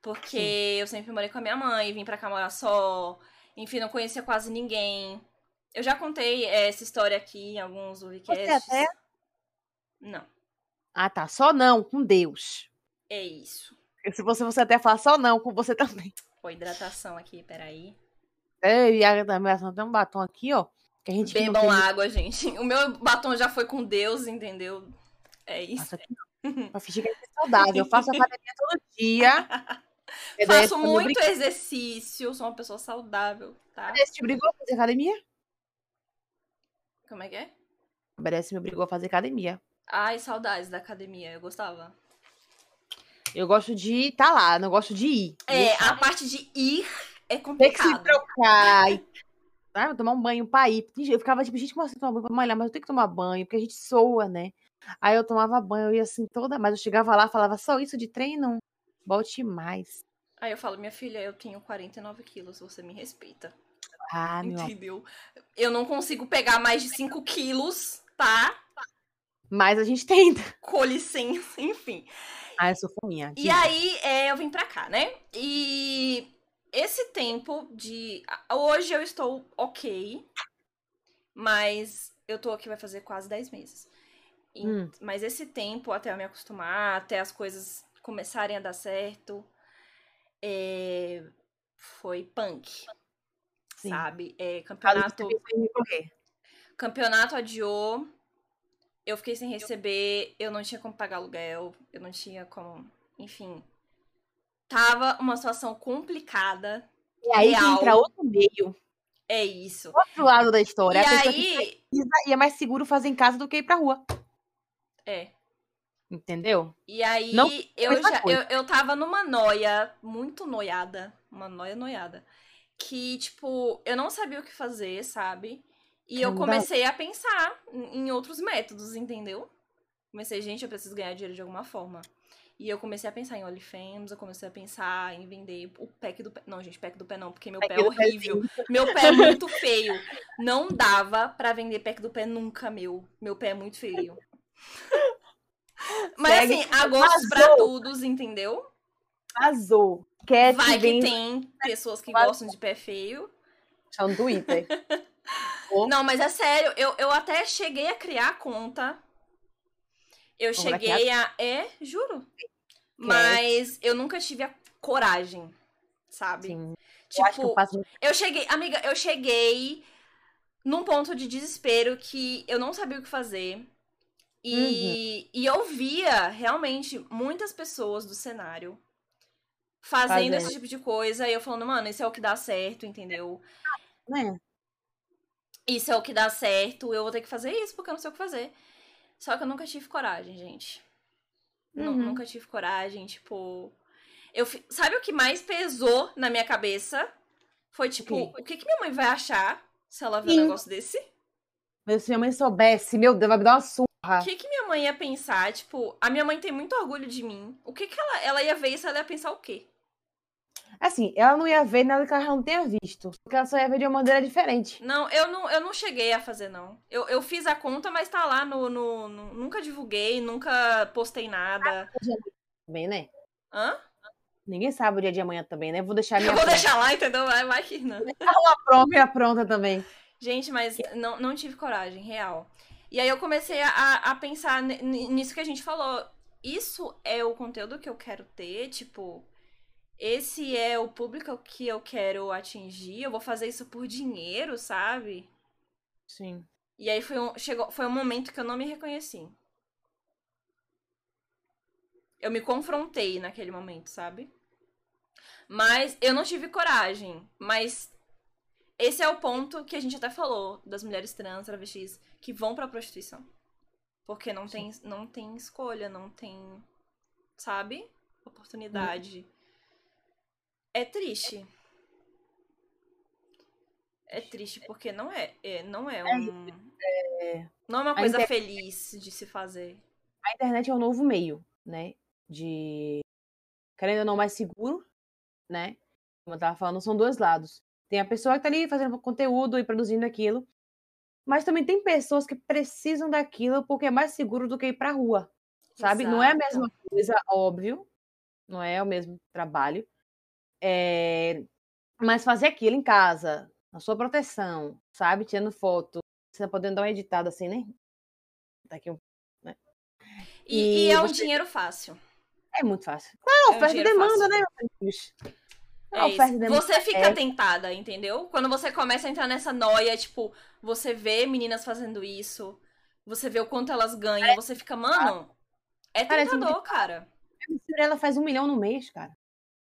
Porque eu sempre morei com a minha mãe, vim pra cá morar só. Enfim, não conhecia quase ninguém. Eu já contei é, essa história aqui em alguns
Você
podcasts.
até...
Não,
Ah, tá. Só não, com Deus.
é isso.
Se você, você até falar só não, com você também.
Pô, hidratação aqui, peraí.
Eu e a também tem um batom aqui, ó. Que a gente
Bebam
tem-
água, gente. [LAUGHS] O meu batom já foi com Deus, entendeu? É isso.
Nossa. Pra fingir que é saudável. Eu faço academia todo dia. Daí, [LAUGHS]
Faço muito exercício, sou uma pessoa saudável, tá?
Você te brigou a fazer academia?
Como é que é?
Beresse me obrigou a fazer academia.
Ai, saudades da academia, eu gostava.
Eu gosto de estar tá lá, não gosto de ir.
É, a parte de ir é
Tem que se
complicado.
trocar. E... Ah, vou tomar um banho pra ir. Eu ficava tipo, gente, como assim tomar banho pra malhar? Mas eu tenho que tomar banho, porque a gente soa, né? Aí eu tomava banho, eu ia assim toda, mas eu chegava lá, falava só isso de treino? Bote mais.
Aí eu falo, minha filha, eu tenho 49 quilos, você me respeita.
Ah, meu.
Entendeu? Eu não consigo pegar mais de 5 quilos, tá?
Mas a gente tenta.
Com licença, [LAUGHS] enfim.
Ah, eu sou fominha.
E aí, é, eu vim pra cá, né? E esse tempo de. Hoje eu estou ok, mas eu tô aqui vai fazer quase 10 meses. E-
Hum.
Mas esse tempo, até eu me acostumar, até as coisas começarem a dar certo, é, foi punk,
Sim.
sabe? É, campeonato, campeonato adiou, eu fiquei sem receber, eu não tinha como pagar aluguel, eu não tinha como. Enfim. Tava uma situação complicada.
E aí que
Real.
entra outro meio,
É isso.
outro lado da
E
história. que
aí.
precisa e é mais seguro fazer em casa do que ir pra rua.
É.
Entendeu?
E aí
Não
eu já
coisa.
eu, eu tava numa noia, muito noiada, uma noia noiada, que tipo, eu não sabia o que fazer, sabe? E eu comecei a pensar em em outros métodos, entendeu? Comecei, gente, eu preciso ganhar dinheiro de alguma forma. E eu comecei a pensar em OnlyFans, eu comecei a pensar em vender o pack do pé. Não, gente, pack do pé não, porque meu pé é horrível. Meu pé é [LAUGHS] muito feio. Não dava pra vender pack do pé nunca, meu. Meu pé é muito feio. [LAUGHS] Mas
Segue.
assim, há gostos pra todos, entendeu?
Vazou. Quer
Vai que
vem
tem pessoas que
Vazou.
gostam de pé feio.
Tá no Twitter.
Não, mas é sério, eu, eu até cheguei a criar a conta. Eu
Vamos
cheguei a. É, juro. Mas eu nunca tive a coragem, sabe?
Sim. Eu que eu
Tipo,
faço
eu cheguei, amiga, eu cheguei num ponto de desespero que eu não sabia o que fazer. E, e eu via realmente muitas pessoas do cenário fazendo,
Fazendo.
esse tipo de coisa. E eu falando, mano, isso é o que dá certo, entendeu?
né?
Isso é o que dá certo, eu vou ter que fazer isso porque eu não sei o que fazer. Só que eu nunca tive coragem, gente.
Uhum.
Nunca tive coragem, tipo. Eu, sabe o que mais pesou na minha cabeça? Foi tipo,
O
o que, que minha mãe vai achar se ela ver um
Sim.
negócio desse?
Mas se minha mãe soubesse, meu Deus, vai me dar uma surra.
O que, que minha mãe ia pensar? Tipo, a minha mãe tem muito orgulho de mim. O que, que ela, ela ia ver isso? Ela ia pensar o quê?
Assim, ela não ia ver nada que ela não tenha visto. Porque ela só ia ver de uma maneira diferente.
Não, eu não, eu não cheguei a fazer, não. Eu, eu fiz a conta, mas tá lá no, no, no- Nunca divulguei, nunca postei nada.
Também, né?
Hã?
Ninguém sabe o dia de amanhã também, né? Vou deixar a minha
Eu [LAUGHS] vou
pronta.
deixar lá, entendeu? Vai, vai que não.
pronta, minha pronta também.
Gente, mas não, não tive coragem, real. E aí eu comecei a, a- a pensar ni- ni- nisso que a gente falou. Isso é o conteúdo que eu quero ter, tipo, esse é o público que eu quero atingir, eu vou fazer isso por dinheiro, sabe?
Sim.
E aí foi um, chegou, foi um momento que eu não me reconheci. Eu me confrontei naquele momento, sabe? Mas eu não tive coragem. Mas esse é o ponto que a gente até falou das mulheres trans, travestis, que vão pra prostituição. Porque não tem, não tem escolha, não tem, sabe? Oportunidade. É triste. É triste, porque não é, é não é um. É, não é uma coisa inter... feliz de se fazer.
A internet é um novo meio, né? De. Querendo ou não, mais seguro, né? Como eu tava falando, são dois lados. Tem a pessoa que tá ali fazendo conteúdo e produzindo aquilo. Mas também tem pessoas que precisam daquilo porque é mais seguro do que ir pra rua. Sabe? Exato. Não é a mesma coisa, óbvio. Não é o mesmo trabalho. É... Mas fazer aquilo em casa, na sua proteção, sabe? Tirando foto, você tá podendo dar uma editada assim, né? Daqui um. Né?
E, e, é um você... dinheiro fácil.
É muito fácil. Não, é oferta um e demanda, né,
é isso. Você fica é... tentada, entendeu? Quando você começa a entrar nessa noia, tipo, você vê meninas fazendo isso, você vê o quanto elas ganham, é. você fica, mano, é tentador, cara.
Ela faz um milhão no mês, cara.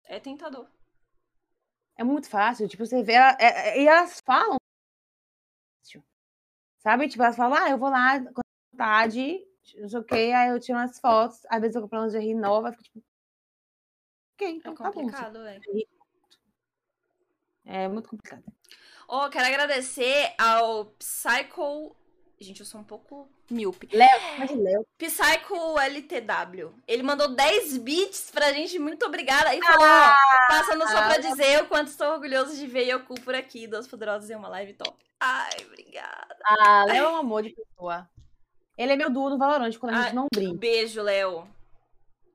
É tentador.
É muito fácil. Tipo, você vê. Ela, é, é, e elas falam. Sabe? Tipo, elas falam, ah, eu vou lá com vontade, não sei o aí eu tiro umas fotos, às vezes eu compro uma lingerie nova, fico tipo. Ok, então é complicado, tá bom. É. é muito complicado.
Oh, quero agradecer ao Psycho Gente, eu sou um pouco míope.
Léo, mas Léo.
Psycho LTW. Ele mandou 10 bits pra gente, muito obrigada. E falou, ah, passando só pra dizer o quanto estou orgulhoso de ver Yoku por aqui, Duas Poderosas em uma live top. Ai, obrigada.
Ah, Léo é um amor de pessoa. Ele é meu duo no Valorant quando a gente ah, não briga.
Beijo, Léo.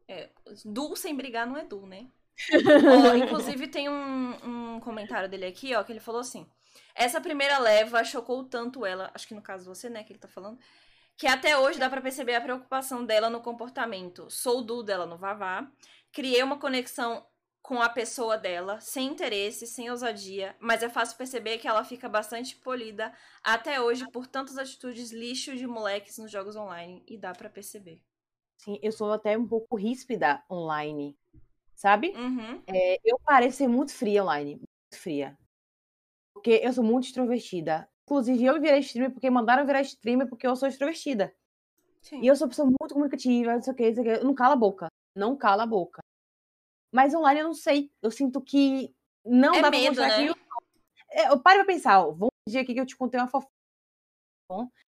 É, duo sem brigar não é duo, né? [LAUGHS] ó, inclusive tem um, um comentário dele aqui, ó, que ele falou assim... Essa primeira leva chocou tanto ela, acho que no caso você, né, que ele tá falando, que até hoje dá para perceber a preocupação dela no comportamento. Sou do dela no Vavá, criei uma conexão com a pessoa dela, sem interesse, sem ousadia, mas é fácil perceber que ela fica bastante polida até hoje por tantas atitudes lixo de moleques nos jogos online, e dá para perceber.
Sim, eu sou até um pouco ríspida online, sabe?
Uhum.
É, eu pareço ser muito fria online, muito fria. Porque eu sou muito extrovertida. Inclusive, eu virei streamer porque mandaram virar streamer porque eu sou extrovertida. Sim. E eu sou uma pessoa muito comunicativa, não sei o que, não sei o que. Eu não cala a boca. Não cala a boca. Mas online eu não sei. Eu sinto que não é dá medo, pra mostrar né? que eu... É, eu paro pra pensar, ó, vamos dia aqui que eu te contei uma fofoca.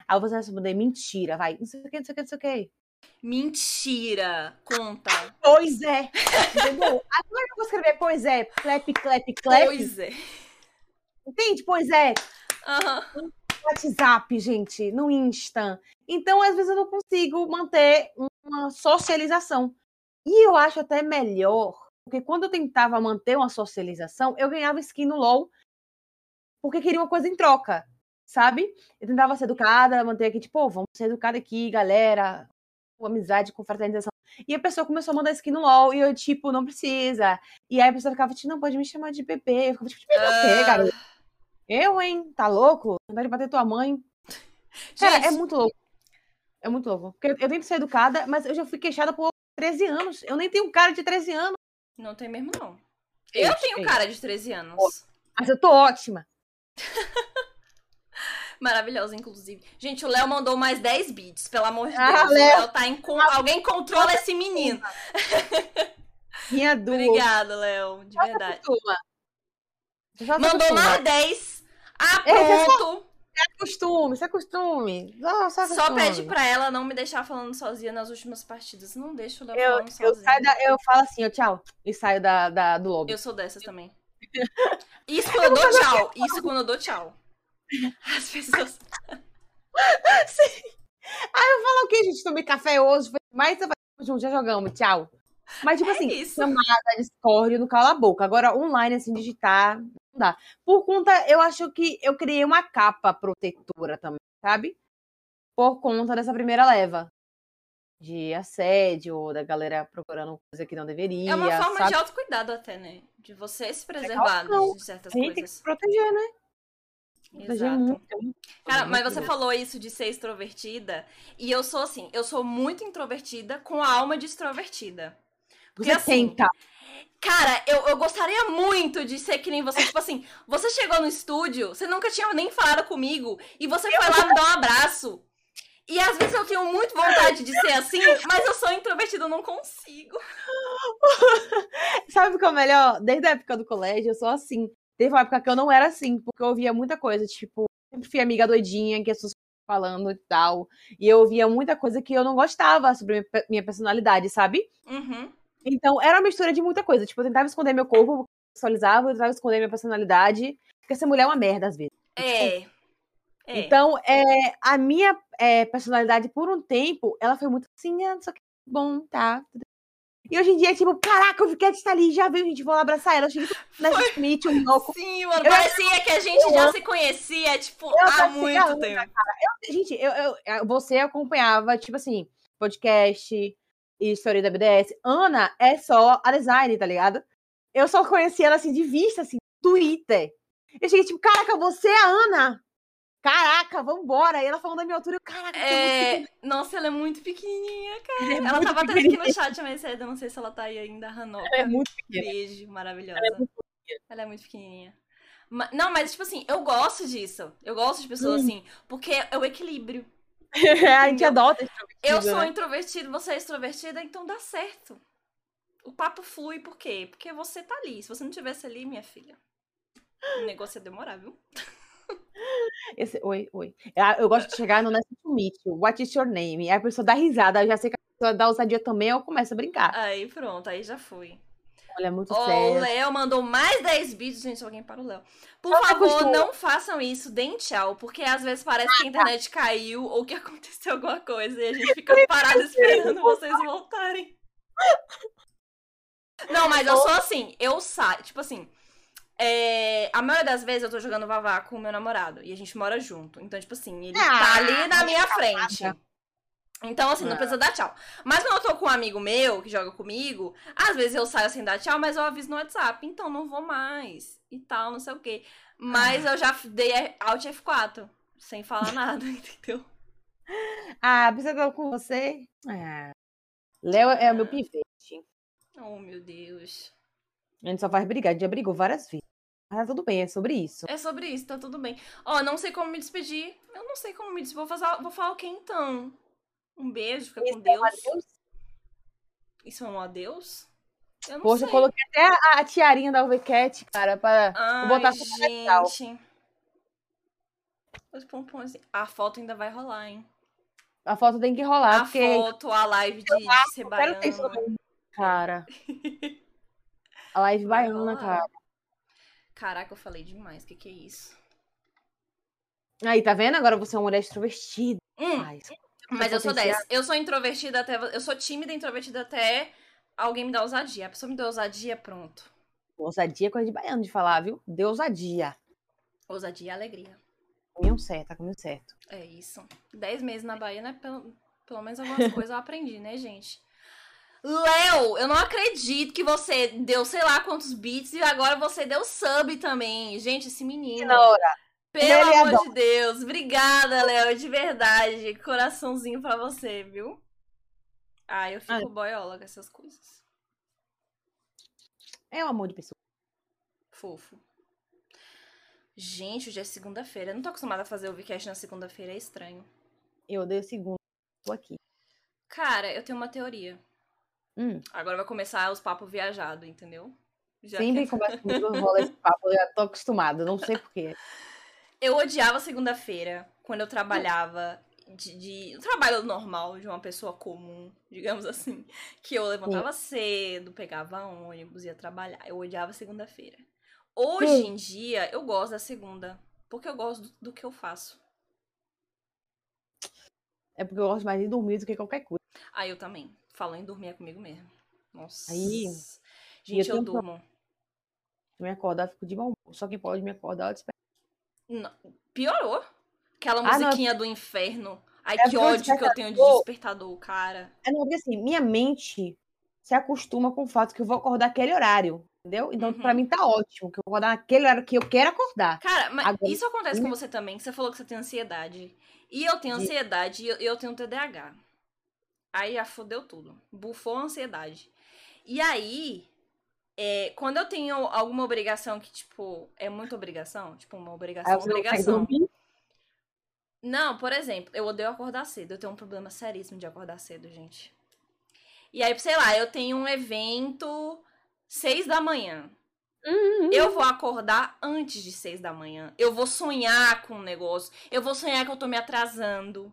Aí você vai responder, mentira, vai. Não sei o que, não sei o que, não sei o que.
Mentira! Conta.
Pois é. Entendeu? Agora eu vou escrever, pois é, clap, clap, clap.
Pois é.
Entende? Pois é.
Uhum.
No WhatsApp, gente, no Insta. Então, às vezes, eu não consigo manter uma socialização. E eu acho até melhor, porque quando eu tentava manter uma socialização, eu ganhava skin no LOL, porque queria uma coisa em troca, sabe? Eu tentava ser educada, manter aqui, tipo, oh, vamos ser educada aqui, galera, com amizade, com fraternização. E a pessoa começou a mandar skin no LOL, e eu, tipo, não precisa. E aí a pessoa ficava, tipo, não, pode me chamar de bebê. Eu ficava, tipo, bebê o quê, garoto? Eu, hein? Tá louco? Vontade de bater tua mãe. Cara, Gente. é muito louco. É muito louco. Porque eu tento ser educada, mas eu já fui queixada por 13 anos. Eu nem tenho cara de 13 anos.
Não tem mesmo, não. Eu tenho cara de 13 anos.
Mas eu tô ótima. [LAUGHS]
Maravilhosa, inclusive. Gente, o Léo mandou mais 10 bits, pelo amor de ah, Deus. Léo. O Léo tá em. Con... Alguém controla esse menino. [LAUGHS]
Minha dúvida.
Obrigada, Léo. De verdade. Mandou mais 10. Ah,
é, pronto. É costume, isso é costume.
Nossa, é costume. Só pede pra ela não me deixar falando sozinha nas últimas partidas. Não deixa o Léo falando
eu sozinha. Da, eu falo assim, eu tchau. E saio da, da, do lobby.
Eu sou dessas também. [LAUGHS] Isso quando eu dou tchau. Isso quando eu dou tchau. As pessoas. [LAUGHS]
Sim. Aí eu falo o quê, gente? Tomei café hoje. Mas você vai junto, já jogamos, tchau. Mas, tipo é assim, isso. chamada, Discord, não cala a boca. Agora, online, assim, digitar, não dá. Por conta, eu acho que eu criei uma capa protetora também, sabe? Por conta dessa primeira leva. De assédio, da galera procurando coisa que não deveria. É
uma forma
sabe?
de autocuidado até, né? De você se preservar é de certas
a gente
coisas.
Tem que se proteger, né?
Proteger muito. Cara, mas você falou isso de ser extrovertida. E eu sou assim, eu sou muito introvertida com a alma de extrovertida.
Porque, você assim, tenta.
Cara, eu, eu gostaria muito de ser que nem você. Tipo assim, você chegou no estúdio, você nunca tinha nem falado comigo, e você foi lá me dar um abraço. E às vezes eu tenho muito vontade de ser assim, mas eu sou introvertida, eu não consigo. [LAUGHS]
Sabe o que é o melhor? Desde a época do colégio, eu sou assim. teve uma época que eu não era assim, porque eu ouvia muita coisa, tipo, sempre fui amiga doidinha, que as pessoas falando e tal. E eu ouvia muita coisa que eu não gostava sobre minha personalidade, sabe?
Uhum.
Então, era uma mistura de muita coisa. Tipo, eu tentava esconder meu corpo, sexualizava, eu tentava esconder minha personalidade. Porque essa mulher é uma merda, às vezes.
É.
Tipo,
é.
Então, é, a minha é, personalidade, por um tempo, ela foi muito assim, ah, só que bom, tá. E hoje em dia, tipo, caraca, o Viquete tá ali, já veio, gente, vou lá abraçar ela. Eu cheguei [LAUGHS] na Meet, um louco.
Sim, mano, parecia que a gente já se conhecia, tipo, há muito tempo.
Eu, gente, eu, eu, você acompanhava, tipo assim, podcast e história da BDS. Ana é só a design, tá ligado? Eu só conheci ela, assim, de vista, assim, Twitter. Eu cheguei, tipo, caraca, você é a Ana? Caraca, vambora. E ela falando da minha altura, eu, caraca,
é... Nossa, ela é muito pequenininha, cara. Ela, é ela tava até aqui no chat mais cedo, não sei se ela tá aí ainda, Hanoka.
Ela é muito pequena.
Beijo, maravilhosa. Ela é muito pequena. Ela é muito pequenininha. Não, mas, tipo assim, eu gosto disso. Eu gosto de pessoas hum. assim, porque é o equilíbrio. [LAUGHS]
a gente adota
Eu sou né? introvertido, você é extrovertida, então dá certo. O papo flui por quê? Porque você tá ali. Se você não tivesse ali, minha filha, o negócio ia demorar, viu? [LAUGHS]
Esse, oi, oi. Ah, eu gosto de chegar no Nice to Meet you. What is your name? Aí a pessoa dá risada, eu já sei que a pessoa dá ousadia também, eu começo a brincar.
Aí pronto, aí já fui.
Olha, é muito
oh,
sério.
O Léo mandou mais 10 vídeos, gente, alguém para o Léo. Por favor, não façam isso, deem tchau, porque às vezes parece que a internet caiu ou que [LAUGHS] aconteceu alguma coisa e a gente fica parado esperando vocês voltarem. Não, mas eu sou assim, eu saio, tipo assim, é, a maioria das vezes eu tô jogando Vavá com o meu namorado. E a gente mora junto. Então, tipo assim, ele ah, tá ali na minha frente. Então, assim, não ah. precisa dar tchau. Mas quando eu tô com um amigo meu que joga comigo, às vezes eu saio sem dar tchau, mas eu aviso no WhatsApp. Então, não vou mais. E tal, não sei o quê. Mas eu já dei Alt F4. Sem falar [LAUGHS] nada, entendeu?
Ah, precisa com você? Ah. Léo é o meu pivete.
Oh, meu Deus.
A gente só vai brigar. A gente já brigou várias vezes. Mas tá tudo bem, é sobre isso.
É sobre isso, tá tudo bem. Ó, oh, não sei como me despedir. Eu não sei como me despedir. Vou, fazer, vou falar o que então? Um beijo, fica isso com Deus. É um adeus? Isso é um adeus?
Eu não Poxa, sei. eu coloquei até a, a tiarinha da Overcat, cara, pra
Ai,
botar
gente. Os pompons. A foto ainda vai rolar, hein?
A foto tem que rolar.
A porque... foto, a live de, de ser baiano.
Cara. [LAUGHS] A live baiana, cara.
Caraca, eu falei demais. O que, que é isso?
Aí, tá vendo? Agora você é uma mulher extrovertida.
Hum, mas, mas eu sou dessa. Eu sou introvertida até. Eu sou tímida e introvertida até alguém me dar ousadia. A pessoa me deu ousadia, pronto.
Ousadia é coisa de baiano de falar, viu? Deu ousadia.
Ousadia e alegria.
Caminho certo, tá caminho certo.
É isso. Dez meses na Bahia, né? Pelo, pelo menos algumas [LAUGHS] coisas eu aprendi, né, gente? Léo, eu não acredito que você deu sei lá quantos bits e agora você deu sub também. Gente, esse menino.
Senhora.
Pelo amor de Deus. Obrigada, Léo, de verdade. Coraçãozinho pra você, viu? Ah, eu fico Ai. boiola com essas coisas.
É um amor de pessoa.
Fofo. Gente, hoje é segunda-feira. Eu não tô acostumada a fazer o Vcast na segunda-feira, é estranho.
Eu odeio segunda. Tô aqui.
Cara, eu tenho uma teoria.
Hum.
Agora vai começar os papos viajados, entendeu?
Já Sempre que... começa comigo, rola esse papo, eu já tô acostumada, não sei porquê.
Eu odiava segunda-feira, quando eu trabalhava de, de, um trabalho normal de uma pessoa comum, digamos assim. Que eu levantava Sim. cedo, pegava ônibus, ia trabalhar. Eu odiava segunda-feira. Hoje Sim. em dia, eu gosto da segunda. Porque eu gosto do, do, que eu faço.
É porque eu gosto mais de dormir do que qualquer coisa.
Ah, eu também. Falando em dormir é comigo mesmo. Nossa.
Aí.
Gente, eu, eu durmo.
Se me acordar, fico de bom. Só quem pode me acordar, eu desperto.
Não, piorou. Aquela ah, musiquinha não. do inferno. Ai, é que ódio que eu tenho de despertador, cara.
É, não, porque assim, minha mente se acostuma com o fato que eu vou acordar aquele horário. Entendeu? Então, uhum. pra mim tá ótimo, que eu vou acordar naquele horário que eu quero acordar.
Cara, mas Agora, isso acontece com você também, que você falou que você tem ansiedade. E eu tenho ansiedade e eu, eu tenho TDAH. Aí já fodeu tudo. Bufou a ansiedade. E aí, é, quando eu tenho alguma obrigação que, tipo, é muita obrigação, tipo, uma obrigação, uma obrigação. Não, por exemplo, eu odeio acordar cedo. Eu tenho um problema seríssimo de acordar cedo, gente. E aí, sei lá, eu tenho um evento seis da manhã.
Uhum.
Eu vou acordar antes de seis da manhã. Eu vou sonhar com um negócio. Eu vou sonhar que eu tô me atrasando.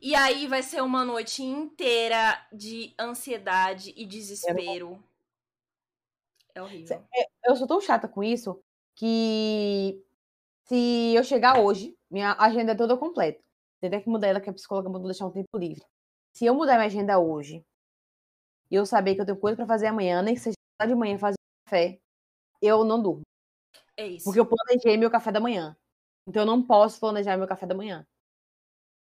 E aí vai ser uma noite inteira de ansiedade e desespero. É horrível.
Eu sou tão chata com isso que se eu chegar hoje, minha agenda é toda completa. Tem que mudar ela, que a psicóloga mandou deixar um tempo livre. Se eu mudar minha agenda hoje, e eu saber que eu tenho coisa para fazer amanhã, nem que seja de manhã fazer café, eu não durmo.
É isso.
Porque eu planejei meu café da manhã. Então eu não posso planejar meu café da manhã.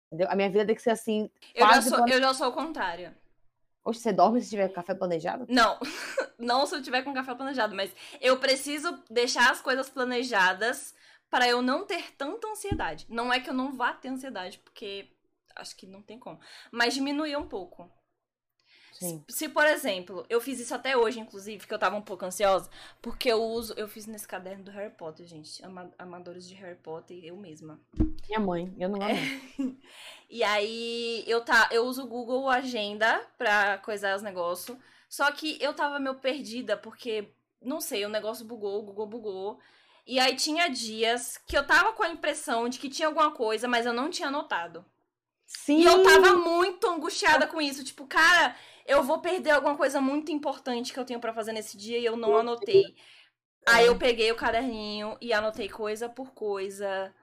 Entendeu? A minha vida tem que ser assim.
Eu já, sou, eu já sou o contrário.
Oxe, você dorme se tiver café planejado?
Não, [LAUGHS] não se eu tiver com café planejado, mas eu preciso deixar as coisas planejadas para eu não ter tanta ansiedade. Não é que eu não vá ter ansiedade, porque acho que não tem como, mas diminuir um pouco.
Sim.
Se, por exemplo, eu fiz isso até hoje, inclusive, que eu tava um pouco ansiosa, porque eu uso, eu fiz nesse caderno do Harry Potter, gente, amadores de Harry Potter, eu mesma.
Minha mãe, eu não amo.
É. [LAUGHS] e aí eu tá, eu uso o Google Agenda pra coisar os negócios. Só que eu tava meio perdida, porque, não sei, o negócio bugou, o Google bugou. E aí tinha dias que eu tava com a impressão de que tinha alguma coisa, mas eu não tinha notado.
Sim.
E eu tava muito angustiada com isso. Tipo, cara, eu vou perder alguma coisa muito importante que eu tenho para fazer nesse dia e eu não anotei. Aí eu peguei o caderninho e anotei coisa por coisa.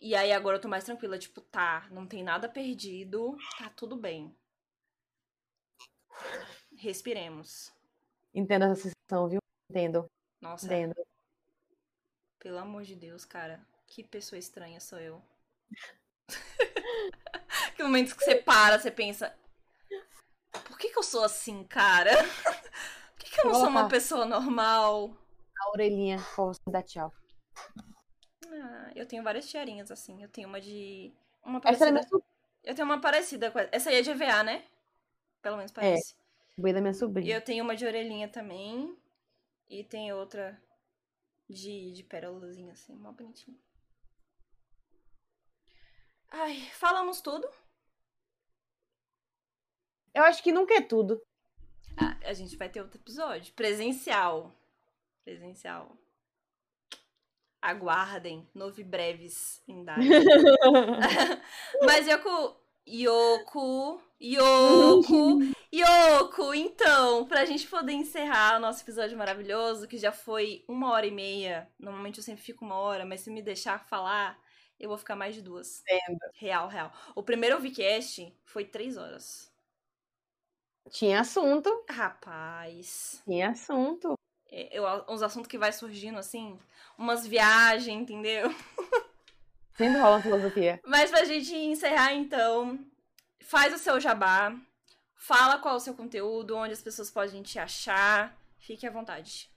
E aí agora eu tô mais tranquila, tipo, tá, não tem nada perdido, tá tudo bem. Respiremos.
Entendo essa sensação, viu? Entendo.
Nossa.
Entendo.
Pelo amor de Deus, cara. Que pessoa estranha sou eu. [LAUGHS] que momentos que você para, você pensa. Por que, que eu sou assim, cara? Por que, que eu não sou uma pessoa normal?
A orelhinha, pra você dar tchau.
Ah, eu tenho várias tiarinhas assim. Eu tenho uma de. Uma
Essa é
parecida.
minha
Eu tenho uma parecida com essa. Essa aí é de EVA, né? Pelo menos parece.
sobrinha da minha
E
sobrinha.
eu tenho uma de orelhinha também. E tem outra de, de pérolazinha, assim, mó bonitinha. Ai, falamos tudo.
Eu acho que nunca é tudo.
Ah, a gente vai ter outro episódio. Presencial. Presencial. Aguardem. Novi breves [LAUGHS] em. [LAUGHS] Mas Yoko. Yoko. Yoko. Yoko. Então, pra gente poder encerrar o nosso episódio maravilhoso, que já foi uma hora e meia. Normalmente eu sempre fico uma hora, mas se me deixar falar, eu vou ficar mais de duas.
Entendo.
Real, real. O primeiro Vcast foi três horas.
Tinha assunto.
Rapaz.
Tinha assunto.
É, eu, uns assuntos que vai surgindo assim, umas viagens, entendeu? [LAUGHS]
Sempre rola filosofia.
Mas pra gente encerrar então, faz o seu jabá, fala qual é o seu conteúdo, onde as pessoas podem te achar, fique à vontade.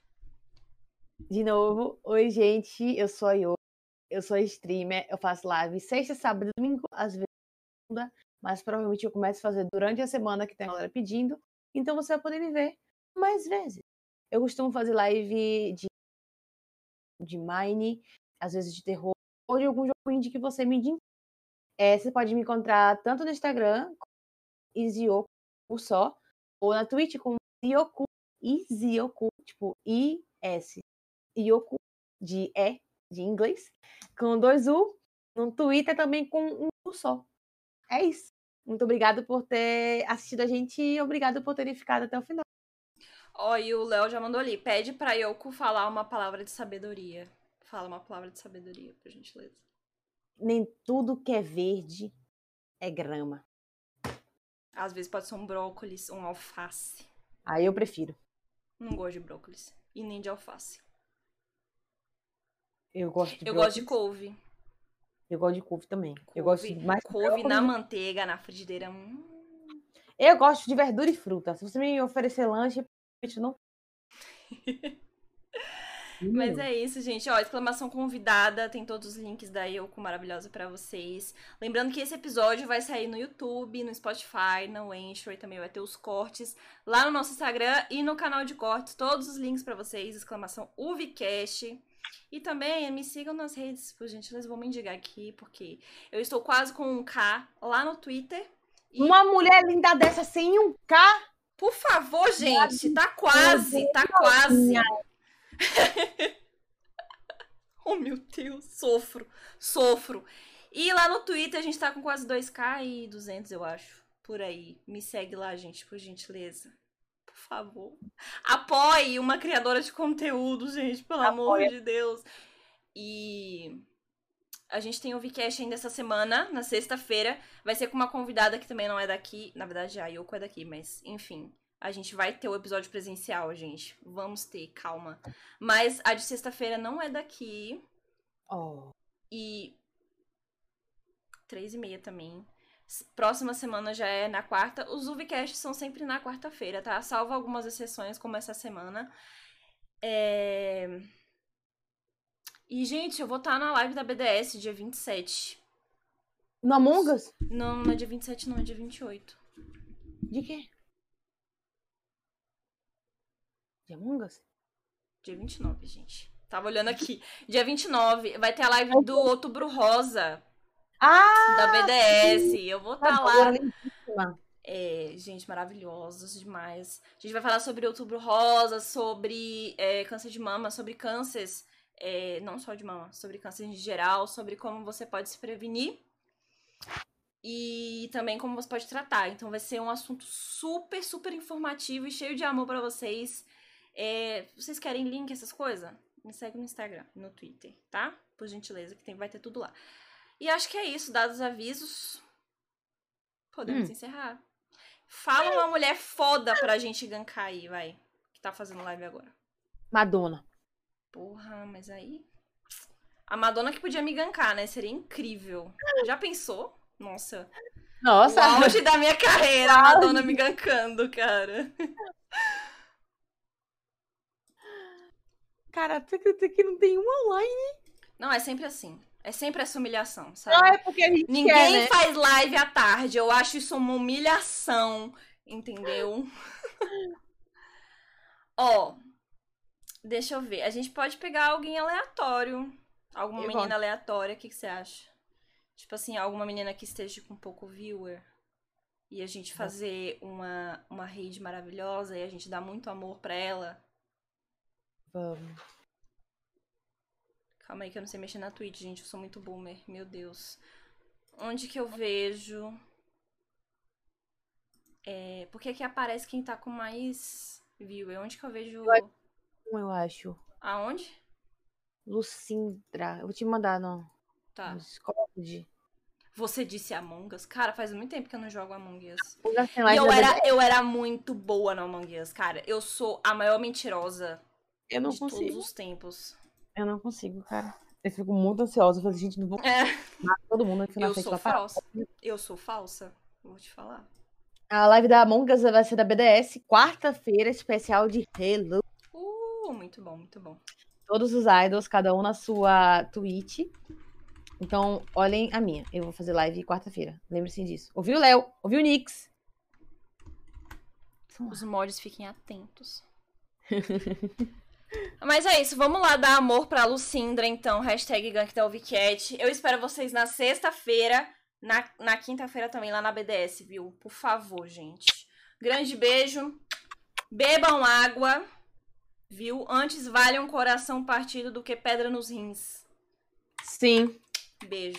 De novo, oi, gente. Eu sou a Yo. Eu sou streamer. Eu faço live sexta, sábado e domingo, às vezes segunda, mas provavelmente eu começo a fazer durante a semana que tem a galera pedindo. Então você vai poder me ver mais vezes. Eu costumo fazer live de, de Mine, às vezes de terror, ou de algum jogo indie que você me indique. É, você pode me encontrar tanto no Instagram, Izioku só, ou na Twitch com Izioku, Izioku, tipo I-S, Ioku, de E, de inglês, com dois U, no Twitter também com um U só. É isso. Muito obrigado por ter assistido a gente e obrigado por terem ficado até o final.
Ó, e o Léo já mandou ali, pede pra Yoko falar uma palavra de sabedoria. Fala uma palavra de sabedoria, por gentileza.
Nem tudo que é verde é grama.
Às vezes pode ser um brócolis, um alface.
Aí eu prefiro.
Não gosto de brócolis. E nem de alface.
Eu gosto de
Eu
brócolis.
gosto de couve.
Eu gosto de couve também.
couve
Eu gosto de mais
couve na manteiga, na frigideira. Hum.
Eu gosto de verdura e fruta. Se você me oferecer lanche, não.
Mas é isso, gente. Ó, exclamação convidada. Tem todos os links da Yoko maravilhosa pra vocês. Lembrando que esse episódio vai sair no YouTube, no Spotify, no Anchor e também vai ter os cortes lá no nosso Instagram e no canal de cortes. Todos os links pra vocês. Exclamação UVCast. E também me sigam nas redes, por gentileza. Vou mendigar aqui, porque eu estou quase com um K lá no Twitter. E-
Uma mulher linda dessa sem um K.
Por favor, gente, tá quase, tá quase. [LAUGHS] oh, meu Deus, sofro, sofro. E lá no Twitter a gente tá com quase 2k e 200, eu acho. Por aí. Me segue lá, gente, por gentileza. Por favor. Apoie uma criadora de conteúdo, gente, pelo amor de Deus. E a gente tem o Vcast ainda essa semana, na sexta-feira. Vai ser com uma convidada que também não é daqui. Na verdade, a Yoko é daqui, mas enfim. A gente vai ter o episódio presencial, gente. Vamos ter, calma. Mas a de sexta-feira não é daqui.
Oh.
E. Três e meia também. Próxima semana já é na quarta. Os Uvicasts são sempre na quarta-feira, tá? Salvo algumas exceções, como essa semana. É. E, gente, eu vou estar na live da BDS dia 27.
No Among Us?
Não, não é dia 27, não, é dia 28.
De quê? De Among Us?
Dia 29, gente. Tava olhando aqui. Dia 29 vai ter a live do Outubro Rosa.
Ah!
Da BDS. Sim. Eu vou estar tá lá. É, gente, maravilhosos demais. A gente vai falar sobre Outubro Rosa, sobre é, câncer de mama, sobre cânceres é, não só de mama, sobre câncer em geral, sobre como você pode se prevenir e também como você pode tratar. Então vai ser um assunto super, super informativo e cheio de amor para vocês. É, vocês querem link, essas coisas? Me segue no Instagram, no Twitter, tá? Por gentileza, que tem, vai ter tudo lá. E acho que é isso, dados os avisos. Podemos hum. encerrar. Fala uma mulher foda pra gente gankar aí, vai. Que tá fazendo live agora.
Madonna.
Porra, mas aí. A Madonna que podia me gankar, né? Seria incrível. Já pensou? Nossa.
Nossa.
O auge da minha carreira, a Madonna me gankando, cara.
Cara, tu que não tem uma online?
Não, é sempre assim. É sempre essa humilhação, sabe?
Não, é porque a gente
Ninguém
quer, né?
faz live à tarde. Eu acho isso uma humilhação, entendeu? [LAUGHS] Ó, Deixa eu ver. A gente pode pegar alguém aleatório. Alguma eu menina aleatória. O que, que você acha? Tipo assim, alguma menina que esteja com pouco viewer. E a gente fazer uma, uma rede maravilhosa e a gente dar muito amor pra ela.
Vamos.
Calma aí que eu não sei mexer na Twitch, gente. Eu sou muito boomer. Meu Deus. Onde que eu vejo... É... Por que que aparece quem tá com mais viewer? Onde que eu vejo
eu acho.
Aonde?
Lucindra. Eu vou te mandar no,
tá.
no Discord.
Você disse Among Us? Cara, faz muito tempo que eu não jogo Among Us.
E
eu era, eu era muito boa no Among Us, cara. Eu sou a maior mentirosa
eu não
de
consigo.
todos os tempos.
Eu não consigo, cara. Eu fico muito ansiosa. Eu falei, gente, não vou
é.
todo mundo aqui na
eu sou falsa. Eu sou falsa. Vou te falar.
A live da Among Us vai ser da BDS, quarta-feira, especial de Halo
muito bom, muito bom.
Todos os idols, cada um na sua Twitch. Então, olhem a minha. Eu vou fazer live quarta-feira. Lembre-se disso. Ouviu o Léo? Ouviu o Nix?
Os mods fiquem atentos. [LAUGHS] Mas é isso, vamos lá dar amor pra Lucindra, então. Hashtag GankDelviCat. Eu espero vocês na sexta-feira. Na, na quinta-feira também, lá na BDS, viu? Por favor, gente. Grande beijo. Bebam água. Viu? Antes vale um coração partido do que pedra nos rins.
Sim.
Beijo.